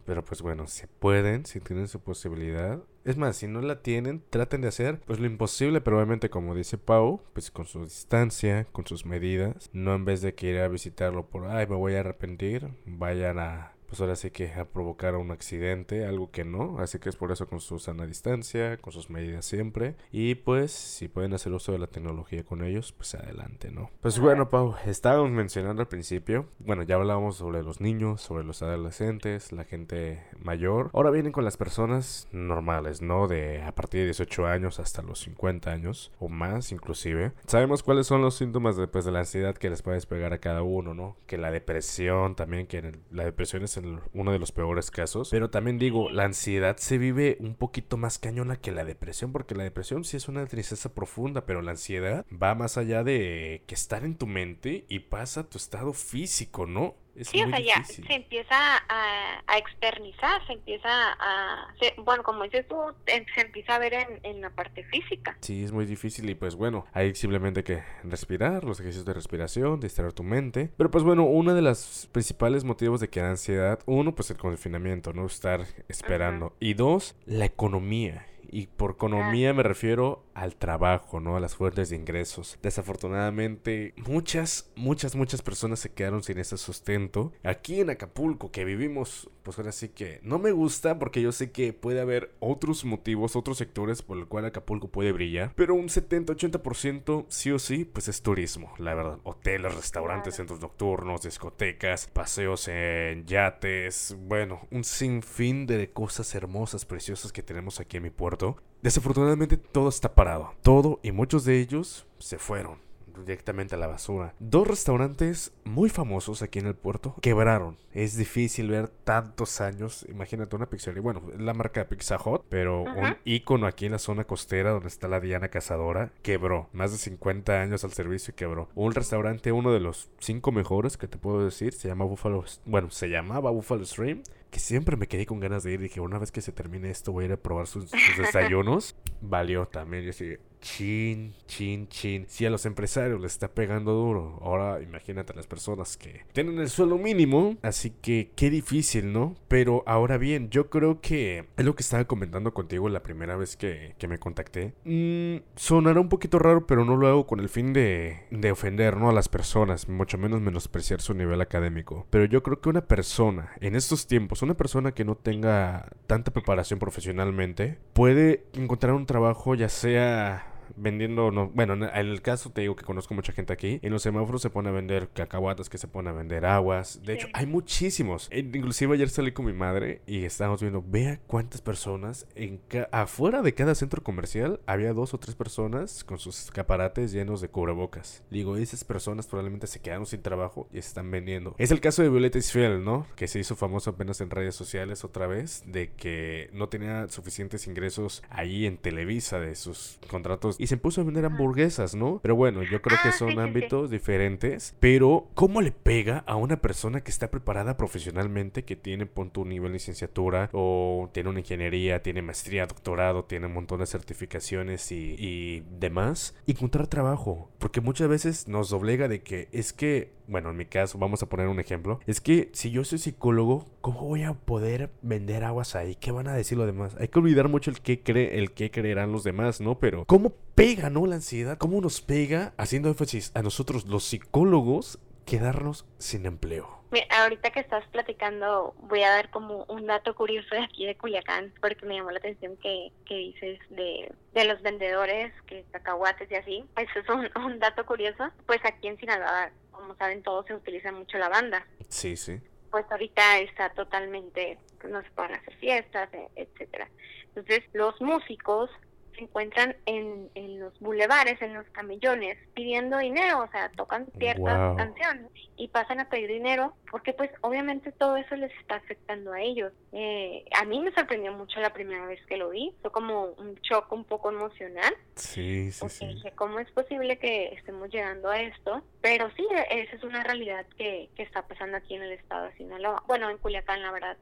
Pero pues bueno, si pueden, si tienen su posibilidad. Es más, si no la tienen, traten de hacer pues lo imposible, pero obviamente como dice Pau, pues con su distancia, con sus medidas. No en vez de que ir a visitarlo por, ay, me voy a arrepentir, vayan a pues ahora sí que a provocar un accidente, algo que no, así que es por eso con su sana distancia, con sus medidas siempre, y pues si pueden hacer uso de la tecnología con ellos, pues adelante, ¿no? Pues bueno, Pau, estábamos mencionando al principio, bueno, ya hablábamos sobre los niños, sobre los adolescentes, la gente mayor, ahora vienen con las personas normales, ¿no? De a partir de 18 años hasta los 50 años, o más inclusive. Sabemos cuáles son los síntomas después de la ansiedad que les puede despegar a cada uno, ¿no? Que la depresión también, que la depresión es el uno de los peores casos. Pero también digo, la ansiedad se vive un poquito más cañona que la depresión, porque la depresión sí es una tristeza profunda, pero la ansiedad va más allá de que estar en tu mente y pasa a tu estado físico, ¿no? Sí, o sea, ya se empieza a, a, externizar, se empieza a, bueno, como dices tú, se empieza a ver en, en, la parte física. Sí, es muy difícil y pues bueno, hay simplemente que respirar, los ejercicios de respiración, distraer tu mente. Pero pues bueno, uno de los principales motivos de que da ansiedad, uno, pues el confinamiento, ¿no? Estar esperando. Y dos, la economía Y por economía me refiero al trabajo, ¿no? A las fuentes de ingresos. Desafortunadamente, muchas, muchas, muchas personas se quedaron sin ese sustento. Aquí en Acapulco, que vivimos, pues ahora sí que no me gusta porque yo sé que puede haber otros motivos, otros sectores por el cual Acapulco puede brillar. Pero un 70-80% sí o sí, pues es turismo, la verdad. Hoteles, restaurantes, centros nocturnos, discotecas, paseos en yates, bueno, un sinfín de cosas hermosas, preciosas que tenemos aquí en mi Desafortunadamente todo está parado. Todo y muchos de ellos se fueron directamente a la basura. Dos restaurantes muy famosos aquí en el puerto quebraron. Es difícil ver tantos años. Imagínate una pizzería. Bueno, la marca de Pizza Hut, pero un icono aquí en la zona costera donde está la Diana Cazadora quebró. Más de 50 años al servicio y quebró. Un restaurante, uno de los cinco mejores que te puedo decir, se llama Buffalo. Bueno, se llamaba Buffalo Stream que siempre me quedé con ganas de ir. Dije, una vez que se termine esto, voy a ir a probar sus, desayunos. *laughs* Valió también. Yo dije, chin, chin, chin. Si a los empresarios les está pegando duro, ahora imagínate a las personas que tienen el suelo mínimo. Así que qué difícil, ¿no? Pero ahora bien, yo creo que es lo que estaba comentando contigo la primera vez que, me contacté. Mm, sonará un poquito raro, pero no lo hago con el fin de, de ofender, ¿no? A las personas, mucho menos menospreciar su nivel académico. Pero yo creo que una persona en estos tiempos, una persona que no tenga tanta preparación profesionalmente, puede encontrar un trabajo ya sea vendiendo, no, bueno, en el caso te digo que conozco mucha gente aquí, en los semáforos se pone a vender cacahuatas, que se pone a vender aguas, de hecho hay muchísimos, e, inclusive ayer salí con mi madre y estábamos viendo, vea cuántas personas, en afuera de cada centro comercial había dos o tres personas con sus escaparates llenos de cubrebocas. Digo, esas personas probablemente se quedaron sin trabajo y se están vendiendo. Es el caso de Violeta Isfiel, ¿no? Que se hizo famoso apenas en redes sociales otra vez, de que no tenía suficientes ingresos ahí en Televisa de sus contratos y se puso a vender hamburguesas, ¿no? Pero bueno, yo creo que ah, son ámbitos diferentes. Pero, ¿cómo le pega a una persona que está preparada profesionalmente, que tiene, punto un nivel de licenciatura o tiene una ingeniería, tiene maestría, doctorado, tiene un montón de certificaciones y, y demás, encontrar trabajo? Porque muchas veces nos doblega de que es que bueno, en mi caso, vamos a poner un ejemplo, es que si yo soy psicólogo, ¿cómo voy a poder vender aguas ahí? ¿Qué van a decir los demás? Hay que olvidar mucho el que cree, el que creerán los demás, ¿no? Pero ¿cómo pega, no, la ansiedad? ¿Cómo nos pega haciendo énfasis a nosotros los psicólogos quedarnos sin empleo? ahorita que estás platicando, voy a dar como un dato curioso de aquí de Culiacán, porque me llamó la atención que, que dices de, de los vendedores, que cacahuates y así. Eso es un, un dato curioso. Pues aquí en Sinaloa como saben todos, se utiliza mucho la banda. Sí, sí. Pues ahorita está totalmente, no se pueden hacer fiestas, e, etcétera. Entonces, los músicos se encuentran en, en los bulevares, en los camellones, pidiendo dinero, o sea, tocan ciertas canciones y pasan a pedir dinero, porque pues obviamente todo eso les está afectando a ellos. Eh, a mí me sorprendió mucho la primera vez que lo vi, fue como un shock un poco emocional. Sí, sí, sí. Dije, ¿cómo es posible que estemos llegando a esto? Pero sí, esa es una realidad que, que está pasando aquí en el estado de Sinaloa. Bueno, en Culiacán, la verdad,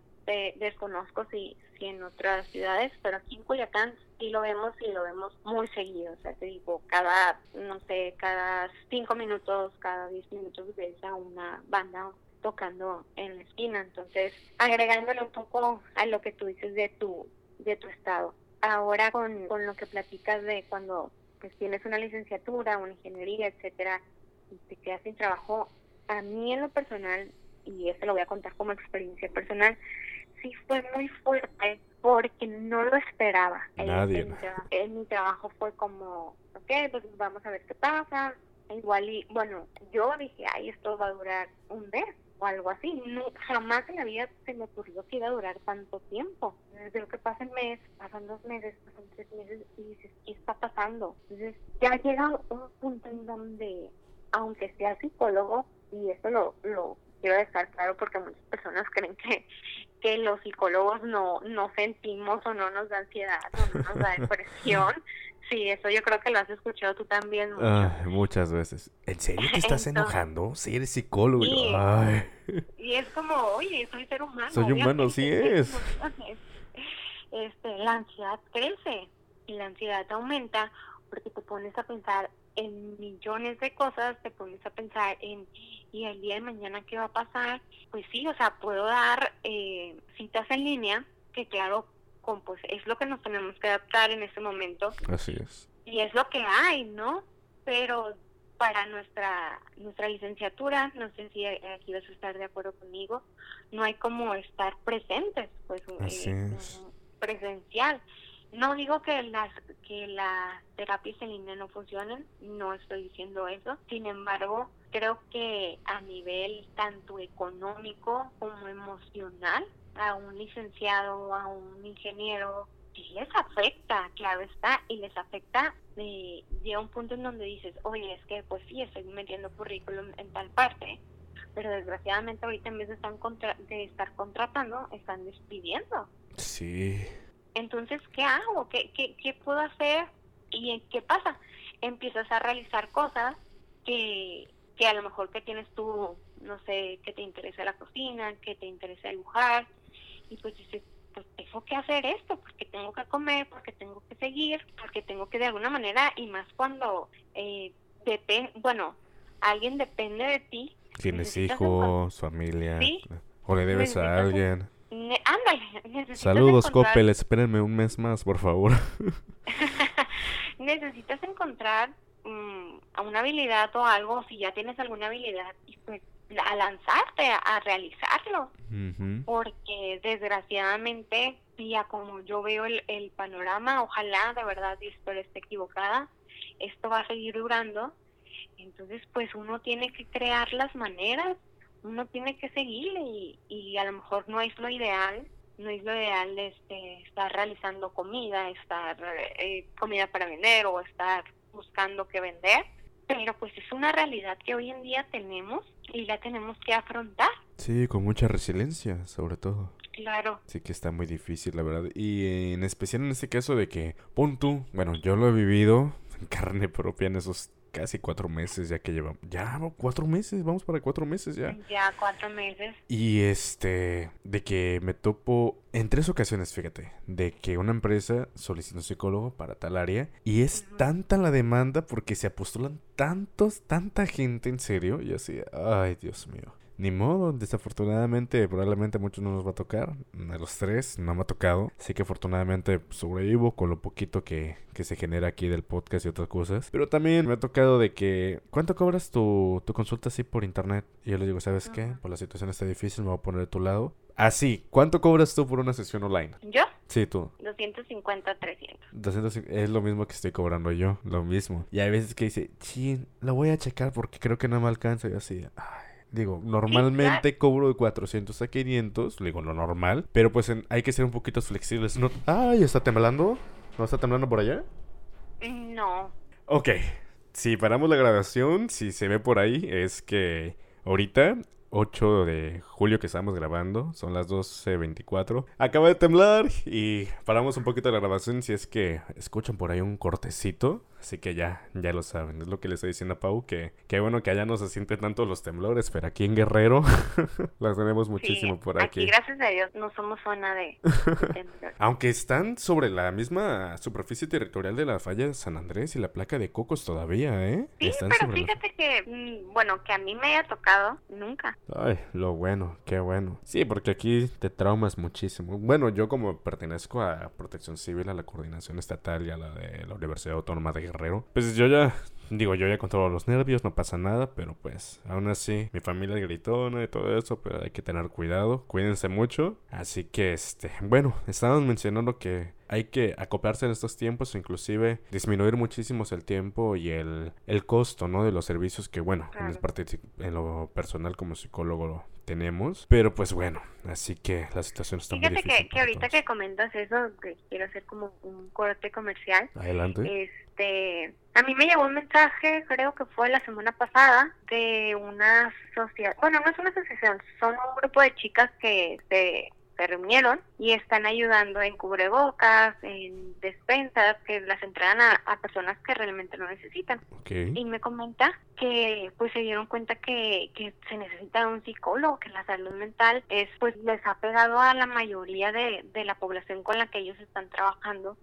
desconozco si, en otras ciudades, pero aquí en Culiacán sí lo vemos y lo vemos muy seguido. O sea, te digo, cada, no sé, cada cinco minutos, cada diez minutos ves a una banda tocando en la esquina. Entonces, agregándole un poco a lo que tú dices de tu, de tu estado. Ahora con, con lo que platicas de cuando pues tienes una licenciatura, una ingeniería, etcétera, y te quedas sin trabajo, a mí en lo personal, y esto lo voy a contar como experiencia personal, sí fue muy fuerte porque no lo esperaba. Nadie. En, mi trabajo fue como, ok, pues vamos a ver qué pasa. Igual y, bueno, yo dije, ay, esto va a durar un mes o algo así. No, jamás en la vida se me ocurrió que iba a durar tanto tiempo. Desde lo que pasa el mes, pasan dos meses, pasan tres meses y dices, ¿qué está pasando? Entonces ya llega un punto en donde, aunque sea psicólogo, y esto lo, lo quiero dejar claro porque muchas personas creen que, que los psicólogos no, no sentimos o no nos da ansiedad o no nos da *laughs* depresión. Sí, eso yo creo que lo has escuchado tú también. muchas veces. ¿En serio te estás enojando? Sí, eres psicólogo. Y es como, oye, soy ser humano. Soy humano, sí *laughs* es. Este, la ansiedad crece y la ansiedad aumenta porque te pones a pensar en millones de cosas, te pones a pensar en y el día de mañana qué va a pasar, pues sí, o sea, puedo dar eh, citas en línea, que claro, con, pues es lo que nos tenemos que adaptar en este momento. Así es. Y es lo que hay, ¿no? Pero para nuestra nuestra licenciatura, no sé si aquí vas a estar de acuerdo conmigo, no hay como estar presentes, pues Así eh, es. presencial. No digo que las que las terapias en línea no funcionen, no estoy diciendo eso. Sin embargo, creo que a nivel tanto económico como emocional, a un licenciado, a un ingeniero, sí les afecta, claro está, y les afecta de, llega un punto en donde dices, oye, es que pues sí, estoy metiendo currículum en tal parte, pero desgraciadamente ahorita en vez de, contra- de estar contratando, están despidiendo. Sí. Entonces, ¿qué hago? ¿Qué, qué, qué puedo hacer? ¿Y qué pasa? Empiezas a realizar cosas que, que a lo mejor que tienes tú, no sé, que te interesa la cocina, que te interesa dibujar, y pues dices, pues tengo que hacer esto, porque tengo que comer, porque tengo que seguir, porque tengo que de alguna manera, y más cuando, eh, bueno, alguien depende de ti. Tienes hijos, familia. Sí. O le debes a alguien. Ne- ándale, *laughs* Saludos, encontrar- Coppel. Espérenme un mes más, por favor. *laughs* necesitas encontrar mm, a una habilidad o algo, si ya tienes alguna habilidad, y pues a lanzarte a, a realizarlo, porque desgraciadamente, ya como yo veo el, el panorama, ojalá de verdad y espero esté equivocada, esto va a seguir durando, entonces pues uno tiene que crear las maneras, uno tiene que seguirle y, y a lo mejor no es lo ideal, no es lo ideal este, estar realizando comida, estar eh, comida para vender o estar buscando qué vender, pero pues es una realidad que hoy en día tenemos y la tenemos que afrontar, Sí, con mucha resiliencia, sobre todo. claro. Sí que está muy difícil, la verdad. Y en especial en este caso de que, pon tú, bueno, yo lo he vivido en *laughs* carne propia en esos casi cuatro meses ya que llevamos. Ya, cuatro meses, vamos para cuatro meses ya. Ya cuatro meses. Y este, de que me topo en tres ocasiones, fíjate, de que una empresa solicita un psicólogo para tal área y es tanta la demanda porque se apostulan tantos, tanta gente en serio y así, ay, Dios mío. Ni modo, desafortunadamente, probablemente a muchos no nos va a tocar. A los tres no me ha tocado. Así que afortunadamente sobrevivo con lo poquito que, que se genera aquí del podcast y otras cosas. Pero también me ha tocado de que, ¿cuánto cobras tu, tu consulta así por internet? Y yo les digo, ¿sabes qué? Ujú. Pues la situación está difícil, me voy a poner de tu lado. Así, ¿cuánto cobras tú por una sesión online? Yo, Sí, tú. 250, 300. 200 es lo mismo que estoy cobrando yo, lo mismo. Y hay veces que dice, chin, lo voy a checar porque creo que no me alcanza. Y así, ay. Digo, normalmente cobro de 400 a 500, digo lo normal, pero pues en- hay que ser un poquito flexibles. No, ay, ¿está temblando? ¿No está temblando por allá? No, Ok, si paramos la grabación, si se ve por ahí, es que ahorita, 8 de julio que estamos grabando, son las 12.24, acaba de temblar y paramos un poquito la grabación si es que escuchan por ahí un cortecito, así que ya, ya lo saben, es lo que le estoy diciendo a Pau, que, que bueno que allá no se sienten tanto los temblores, pero aquí en Guerrero *laughs* las tenemos muchísimo sí, por aquí. gracias a Dios no somos zona de. *laughs* Aunque están sobre la misma superficie territorial de la falla de San Andrés y la placa de Cocos todavía, ¿eh? Sí, Están pero la- fíjate que, mm, bueno, que a mí me haya tocado, nunca. Ay, lo bueno, qué bueno. Sí, porque aquí te traumas muchísimo. Bueno, yo como pertenezco a Protección Civil, a la coordinación estatal y a la de la Universidad Autónoma de Guerrero, pues yo ya, digo, yo ya controlo los nervios, no pasa nada, pero pues aún así, mi familia es gritona y todo eso, pero hay que tener cuidado, cuídense mucho. Así que, este, bueno, estábamos mencionando que hay que acoplarse en estos tiempos, inclusive disminuir muchísimo el tiempo y el, el costo, ¿no? De los servicios que, bueno, en, parte, en lo personal como psicólogo lo tenemos. Pero pues bueno, así que la situación está muy Fíjate difícil. que, que ahorita todos. que comentas eso, que quiero hacer como un corte comercial. Adelante. Este, a mí me llegó un mensaje, creo que fue la semana pasada, de una sociedad, bueno, no es una asociación, son un grupo de chicas que se, se reunieron y están ayudando en cubrebocas, en despensas, que las entregan a, a personas que realmente lo necesitan. Y me comenta que pues se dieron cuenta que, que se necesita un psicólogo, que la salud mental es pues les ha pegado a la mayoría de, de la población con la que ellos están trabajando.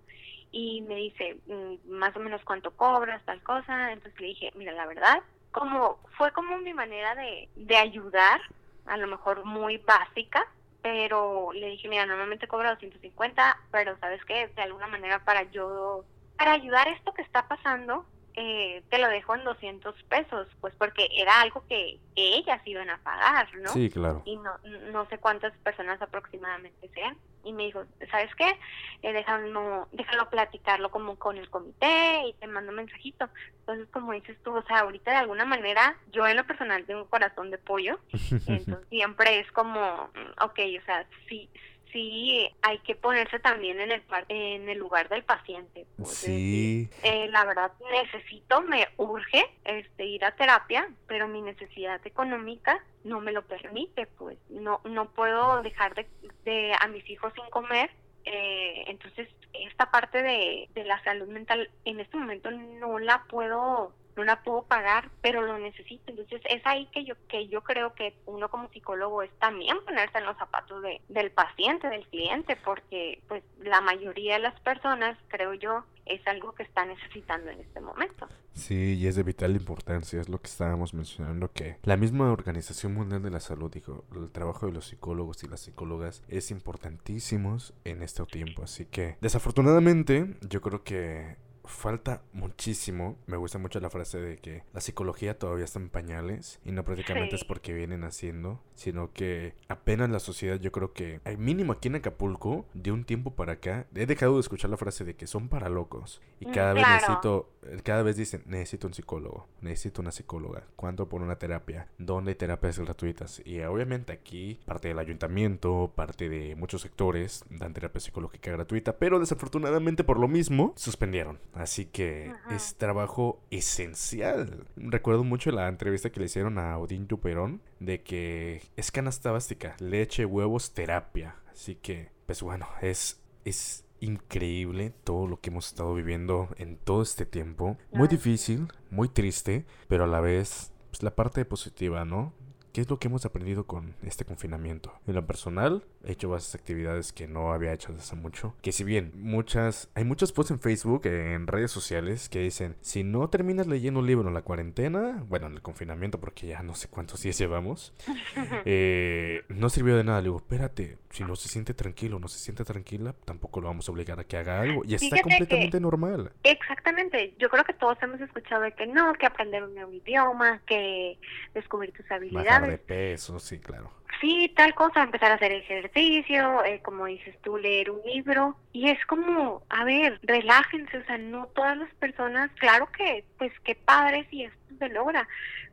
Y me dice mm, más o menos cuánto cobras, tal cosa, entonces le dije, mira, la verdad, como fue como mi manera de, de ayudar, a lo mejor muy básica, pero le dije, mira, normalmente cobro 250, pero ¿sabes qué? De alguna manera para yo, para ayudar esto que está pasando, eh, te lo dejo en 200 pesos, pues porque era algo que, ellas iban a pagar, ¿no? Sí, claro. Y no, no sé cuántas personas aproximadamente sean. Y me dijo, ¿sabes qué? Eh, déjalo, déjalo platicarlo como con el comité y te mando un mensajito. Entonces, como dices tú, o sea, ahorita de alguna manera, yo en lo personal tengo un corazón de pollo, *laughs* entonces siempre es como, ok, o sea, sí, sí hay que ponerse también en el en el lugar del paciente. Pues, sí. Eh, la verdad necesito, me urge este ir a terapia, pero mi necesidad económica no me lo permite, pues no no puedo dejar de, de a mis hijos sin comer. Eh, entonces esta parte de, de la salud mental en este momento no la puedo no la puedo pagar, pero lo necesito. Entonces es ahí que yo que yo creo que uno como psicólogo es también ponerse en los zapatos de, del paciente, del cliente, porque pues la mayoría de las personas, creo yo, es algo que está necesitando en este momento. Sí, y es de vital importancia, es lo que estábamos mencionando, que la misma Organización Mundial de la Salud dijo, el trabajo de los psicólogos y las psicólogas es importantísimo en este tiempo, así que desafortunadamente yo creo que falta muchísimo. Me gusta mucho la frase de que la psicología todavía está en pañales y no prácticamente es porque vienen haciendo, sino que apenas la sociedad, yo creo que al mínimo aquí en Acapulco, de un tiempo para acá, he dejado de escuchar la frase de que son para locos. Y mm, cada vez necesito, cada vez dicen necesito un psicólogo, necesito una psicóloga, cuánto por una terapia, dónde hay terapias gratuitas y obviamente aquí parte del ayuntamiento, parte de muchos sectores dan terapia psicológica gratuita, pero desafortunadamente por lo mismo suspendieron Así que es trabajo esencial. Recuerdo mucho la entrevista que le hicieron a Odín Tuperón de que es canasta básica, leche, huevos, terapia. Así que, pues bueno, es, es increíble todo lo que hemos estado viviendo en todo este tiempo. Muy difícil, muy triste, pero a la vez, pues la parte positiva, ¿no? ¿Qué es lo que hemos aprendido con este confinamiento? En lo personal, he hecho varias actividades que no había hecho desde hace mucho. Que si bien muchas, hay muchos posts en Facebook, en redes sociales, que dicen, si no terminas leyendo un libro en la cuarentena, bueno, en el confinamiento, porque ya no sé cuántos días *laughs* llevamos, *laughs* eh, no sirvió de nada. Le digo, espérate, si no se siente tranquilo, no se siente tranquila, tampoco lo vamos a obligar a que haga algo. Y está completamente normal. Exactamente. Yo creo que todos hemos escuchado de que no, que aprender un nuevo idioma, que descubrir tus habilidades de peso, sí, claro. Sí, tal cosa, empezar a hacer ejercicio, eh, como dices tú, leer un libro. Y es como, a ver, relájense, o sea, no todas las personas, claro que, pues qué padre si esto se logra,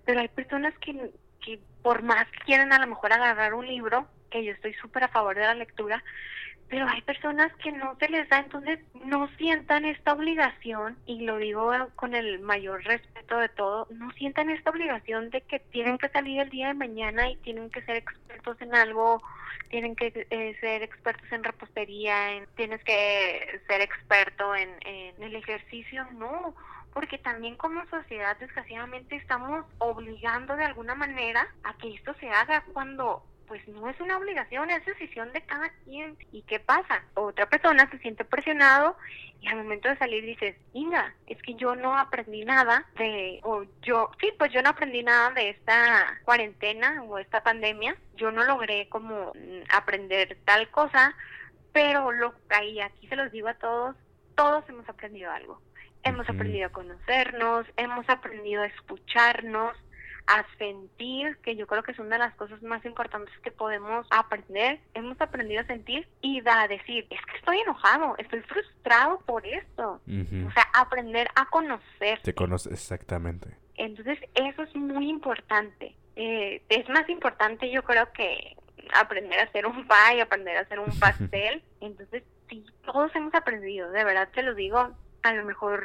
pero hay personas que, que por más que quieren a lo mejor agarrar un libro, yo estoy súper a favor de la lectura, pero hay personas que no se les da, entonces no sientan esta obligación, y lo digo con el mayor respeto de todo, no sientan esta obligación de que tienen que salir el día de mañana y tienen que ser expertos en algo, tienen que eh, ser expertos en repostería, en, tienes que ser experto en, en el ejercicio, no porque también como sociedad desgraciadamente estamos obligando de alguna manera a que esto se haga cuando pues no es una obligación, es decisión de cada quien. ¿Y qué pasa? Otra persona se siente presionado y al momento de salir dices, Inga, es que yo no aprendí nada de, o yo, sí, pues yo no aprendí nada de esta cuarentena o esta pandemia, yo no logré como aprender tal cosa, pero lo ahí aquí se los digo a todos, todos hemos aprendido algo. Hemos aprendido a conocernos, hemos aprendido a escucharnos, a sentir, que yo creo que es una de las cosas más importantes que podemos aprender. Hemos aprendido a sentir y a decir, es que estoy enojado, estoy frustrado por esto. O sea, aprender a conocer. Te conoces exactamente. Entonces, eso es muy importante. Eh, es más importante, yo creo que aprender a hacer un pie, aprender a hacer un *laughs* pastel. Entonces, sí, todos hemos aprendido, de verdad te lo digo, a lo mejor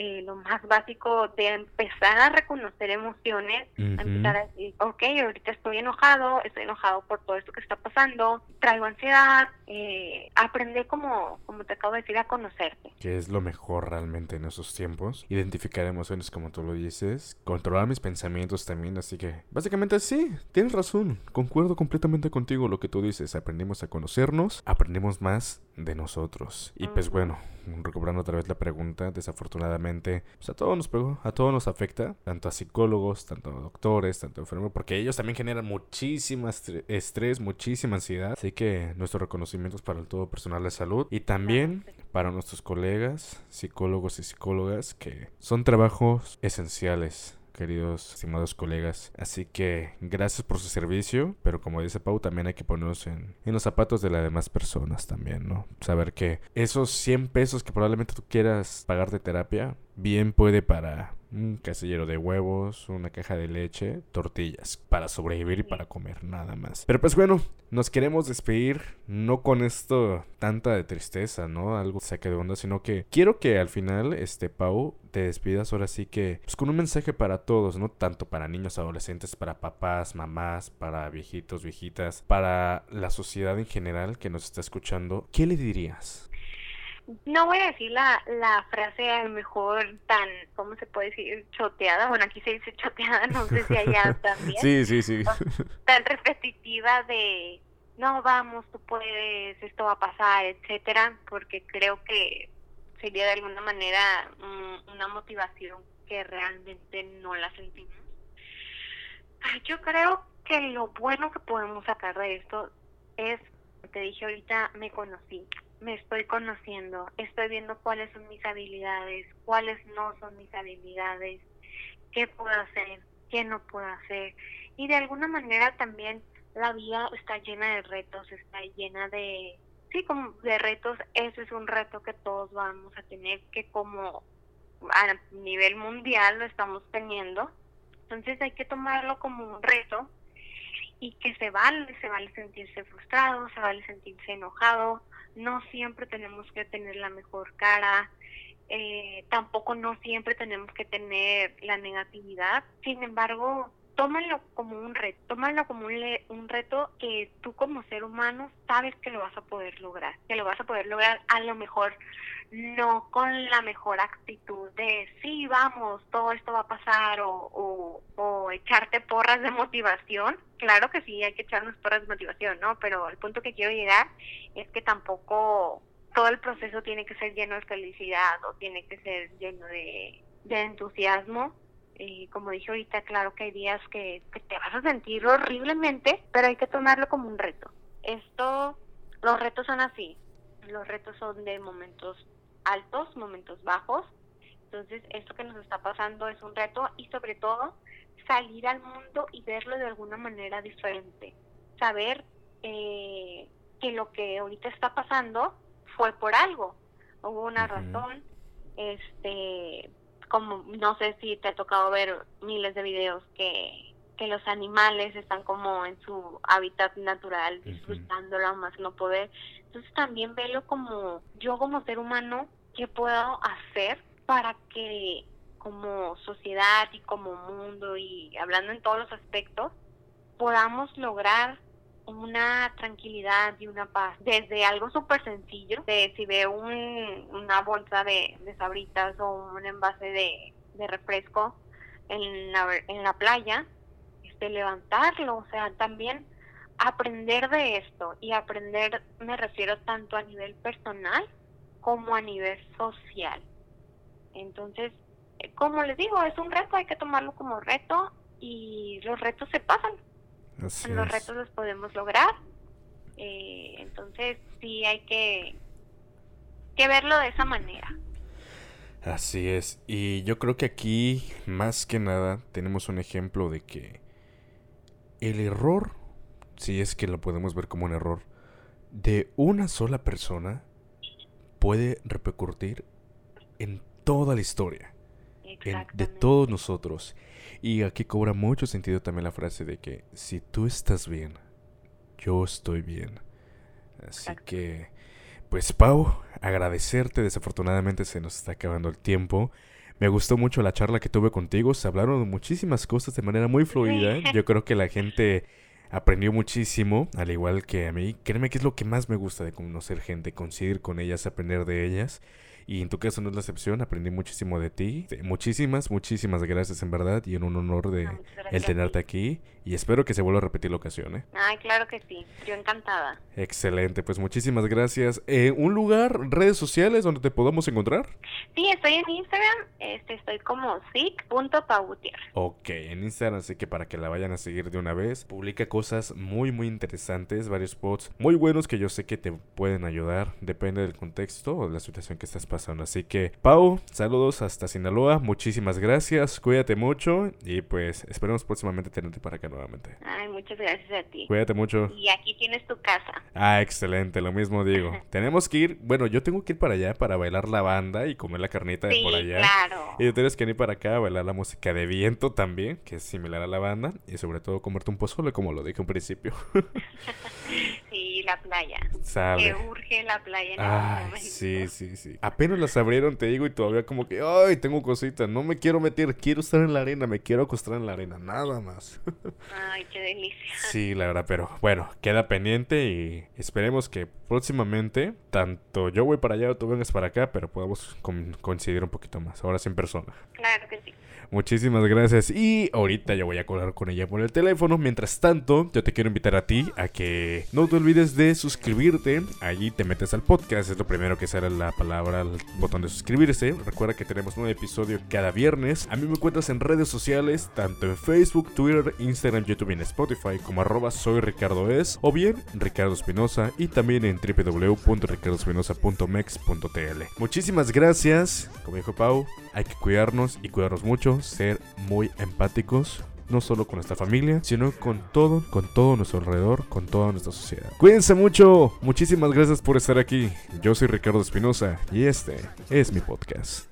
eh, lo más básico de empezar a reconocer emociones, empezar a decir, ok, ahorita estoy enojado, estoy enojado por todo esto que está pasando, traigo ansiedad, eh, aprender como, como te acabo de decir, a conocerte. Que es lo mejor realmente en esos tiempos, identificar emociones como tú lo dices, controlar mis pensamientos también, así que básicamente sí, tienes razón, concuerdo completamente contigo lo que tú dices, aprendimos a conocernos, aprendimos más de nosotros. Y pues bueno, recuperando otra vez la pregunta, desafortunadamente pues, a todos nos pegó, a todos nos afecta, tanto a psicólogos, tanto a doctores, tanto a enfermeros, porque ellos también generan muchísimo estrés, muchísima ansiedad. Así que nuestros reconocimientos para el todo personal de salud y también para nuestros colegas, psicólogos y psicólogas, que son trabajos esenciales queridos estimados colegas. Así que gracias por su servicio, pero como dice Pau, también hay que ponernos en, los zapatos de las demás personas también, ¿no? Saber que esos 100 pesos que probablemente tú quieras pagar de terapia, bien puede para un casillero de huevos, una caja de leche, tortillas, para sobrevivir y para comer, nada más. Pero pues bueno, nos queremos despedir, no con esto tanta de tristeza, ¿no? Algo saque de onda, sino que quiero que al final, este, Pau, te despidas ahora sí que, pues con un mensaje para todos, ¿no? Tanto para niños, adolescentes, para papás, mamás, para viejitos, viejitas, para la sociedad en general que nos está escuchando. ¿Qué le dirías? No voy a decir la, la frase a lo mejor tan, ¿cómo se puede decir? Choteada. Bueno, aquí se dice choteada, no sé si allá *laughs* también. sí, sí, sí. Tan repetitiva de, no, vamos, tú puedes, esto va a pasar, etcétera, porque creo que sería de alguna manera una motivación que realmente no la sentimos. Yo creo que lo bueno que podemos sacar de esto es, te dije ahorita, me conocí me estoy conociendo, estoy viendo cuáles son mis habilidades, cuáles no son mis habilidades, qué puedo hacer, qué no puedo hacer. Y de alguna manera también la vida está llena de retos, está llena de, sí, como de retos. Ese es un reto que todos vamos a tener, que como a nivel mundial lo estamos teniendo. Entonces hay que tomarlo como un reto y que se vale, se vale sentirse frustrado, se vale sentirse enojado, no siempre tenemos que tener la mejor cara, eh, tampoco no siempre tenemos que tener la negatividad, sin embargo, tómalo como un reto, tómalo como un, un reto que tú como ser humano sabes que lo vas a poder lograr, que lo vas a poder lograr a lo mejor no con la mejor actitud de sí, vamos, todo esto va a pasar o, o, echarte porras de motivación. Claro que sí, hay que echarnos porras de motivación, ¿no? Pero el punto que quiero llegar es que tampoco todo el proceso tiene que ser lleno de felicidad o tiene que ser lleno de, de entusiasmo. Y como dije ahorita, claro que hay días que, que te vas a sentir horriblemente, pero hay que tomarlo como un reto. Esto, los retos son así. Los retos son de momentos altos, momentos bajos. Entonces, esto que nos está pasando es un reto y sobre todo salir al mundo y verlo de alguna manera diferente. Saber eh, que lo que ahorita está pasando fue por algo, hubo una razón. Este, como no sé si te ha tocado ver miles de videos que, que los animales están como en su hábitat natural, disfrutándolo más no poder. Entonces también velo como yo como ser humano qué puedo hacer para que como sociedad y como mundo y hablando en todos los aspectos podamos lograr una tranquilidad y una paz desde algo súper sencillo de si veo un, una bolsa de, de, sabritas o un envase de, de refresco en la, en la playa este levantarlo o sea también aprender de esto y aprender me refiero tanto a nivel personal como a nivel social. Entonces, eh, como les digo, es un reto, hay que tomarlo como reto y los retos se pasan. Los retos los podemos lograr. Eh, entonces, sí hay que, que verlo de esa manera. Así es. Y yo creo que aquí, más que nada, tenemos un ejemplo de que el error, si es que lo podemos ver como un error, de una sola persona puede repercutir en toda la historia, de todos nosotros. Y aquí cobra mucho sentido también la frase de que si tú estás bien, yo estoy bien. Así que, pues Pau, agradecerte, desafortunadamente se nos está acabando el tiempo. Me gustó mucho la charla que tuve contigo, se hablaron de muchísimas cosas de manera muy fluida. Yo creo que la gente aprendió muchísimo, al igual que a mí. Créeme que es lo que más me gusta de conocer gente, conseguir con ellas, aprender de ellas. Y en tu caso no es la excepción, aprendí muchísimo de ti. Muchísimas, muchísimas gracias en verdad y en un honor de el tenerte aquí y espero que se vuelva a repetir la ocasión. ¿eh? Ay, claro que sí, yo encantada. Excelente, pues muchísimas gracias. Eh, ¿Un lugar, redes sociales donde te podamos encontrar? Sí, estoy en Instagram, este, estoy como sic.paugutier. Ok, en Instagram, así que para que la vayan a seguir de una vez, publica cosas muy, muy interesantes, varios spots muy buenos que yo sé que te pueden ayudar, depende del contexto o de la situación que estás pasando. Así que, Pau, saludos hasta Sinaloa, muchísimas gracias, cuídate mucho y pues esperemos próximamente tenerte para acá nuevamente. Ay, muchas gracias a ti. Cuídate mucho. Y aquí tienes tu casa. Ah, excelente, lo mismo digo. *laughs* Tenemos que ir, bueno, yo tengo que ir para allá para bailar la banda y comer la carnita de por allá. Claro. Y tú tienes que ir para acá a bailar la música de viento también, que es similar a la banda, y sobre todo comerte un pozole, como lo dije al principio. *laughs* sí, la playa. Que urge la playa en Ay, sí, sí, sí. Apenas las abrieron, te digo, y todavía como que, ay, tengo cositas, no me quiero meter, quiero estar en la arena, me quiero acostar en la arena, nada más. *laughs* Ay, qué delicia. Sí, la verdad, pero bueno, queda pendiente y esperemos que próximamente, tanto yo voy para allá o tú vengas para acá, pero podamos coincidir un poquito más, ahora sí en persona. Claro que sí. Muchísimas gracias. Y ahorita yo voy a colar con ella por el teléfono. Mientras tanto, yo te quiero invitar a ti a que no te olvides de suscribirte. Allí te metes al podcast. Es lo primero que sale la palabra, el botón de suscribirse. Recuerda que tenemos un episodio cada viernes. A mí me encuentras en redes sociales, tanto en Facebook, Twitter, Instagram, YouTube y en Spotify, como arroba soy Ricardo Es, o bien Ricardo Espinosa, y también en www.ricardoespinosa.mex.tl. Muchísimas gracias. Como dijo Pau, hay que cuidarnos y cuidarnos mucho, ser muy empáticos, no solo con nuestra familia, sino con todo, con todo nuestro alrededor, con toda nuestra sociedad. Cuídense mucho, muchísimas gracias por estar aquí. Yo soy Ricardo Espinosa y este es mi podcast.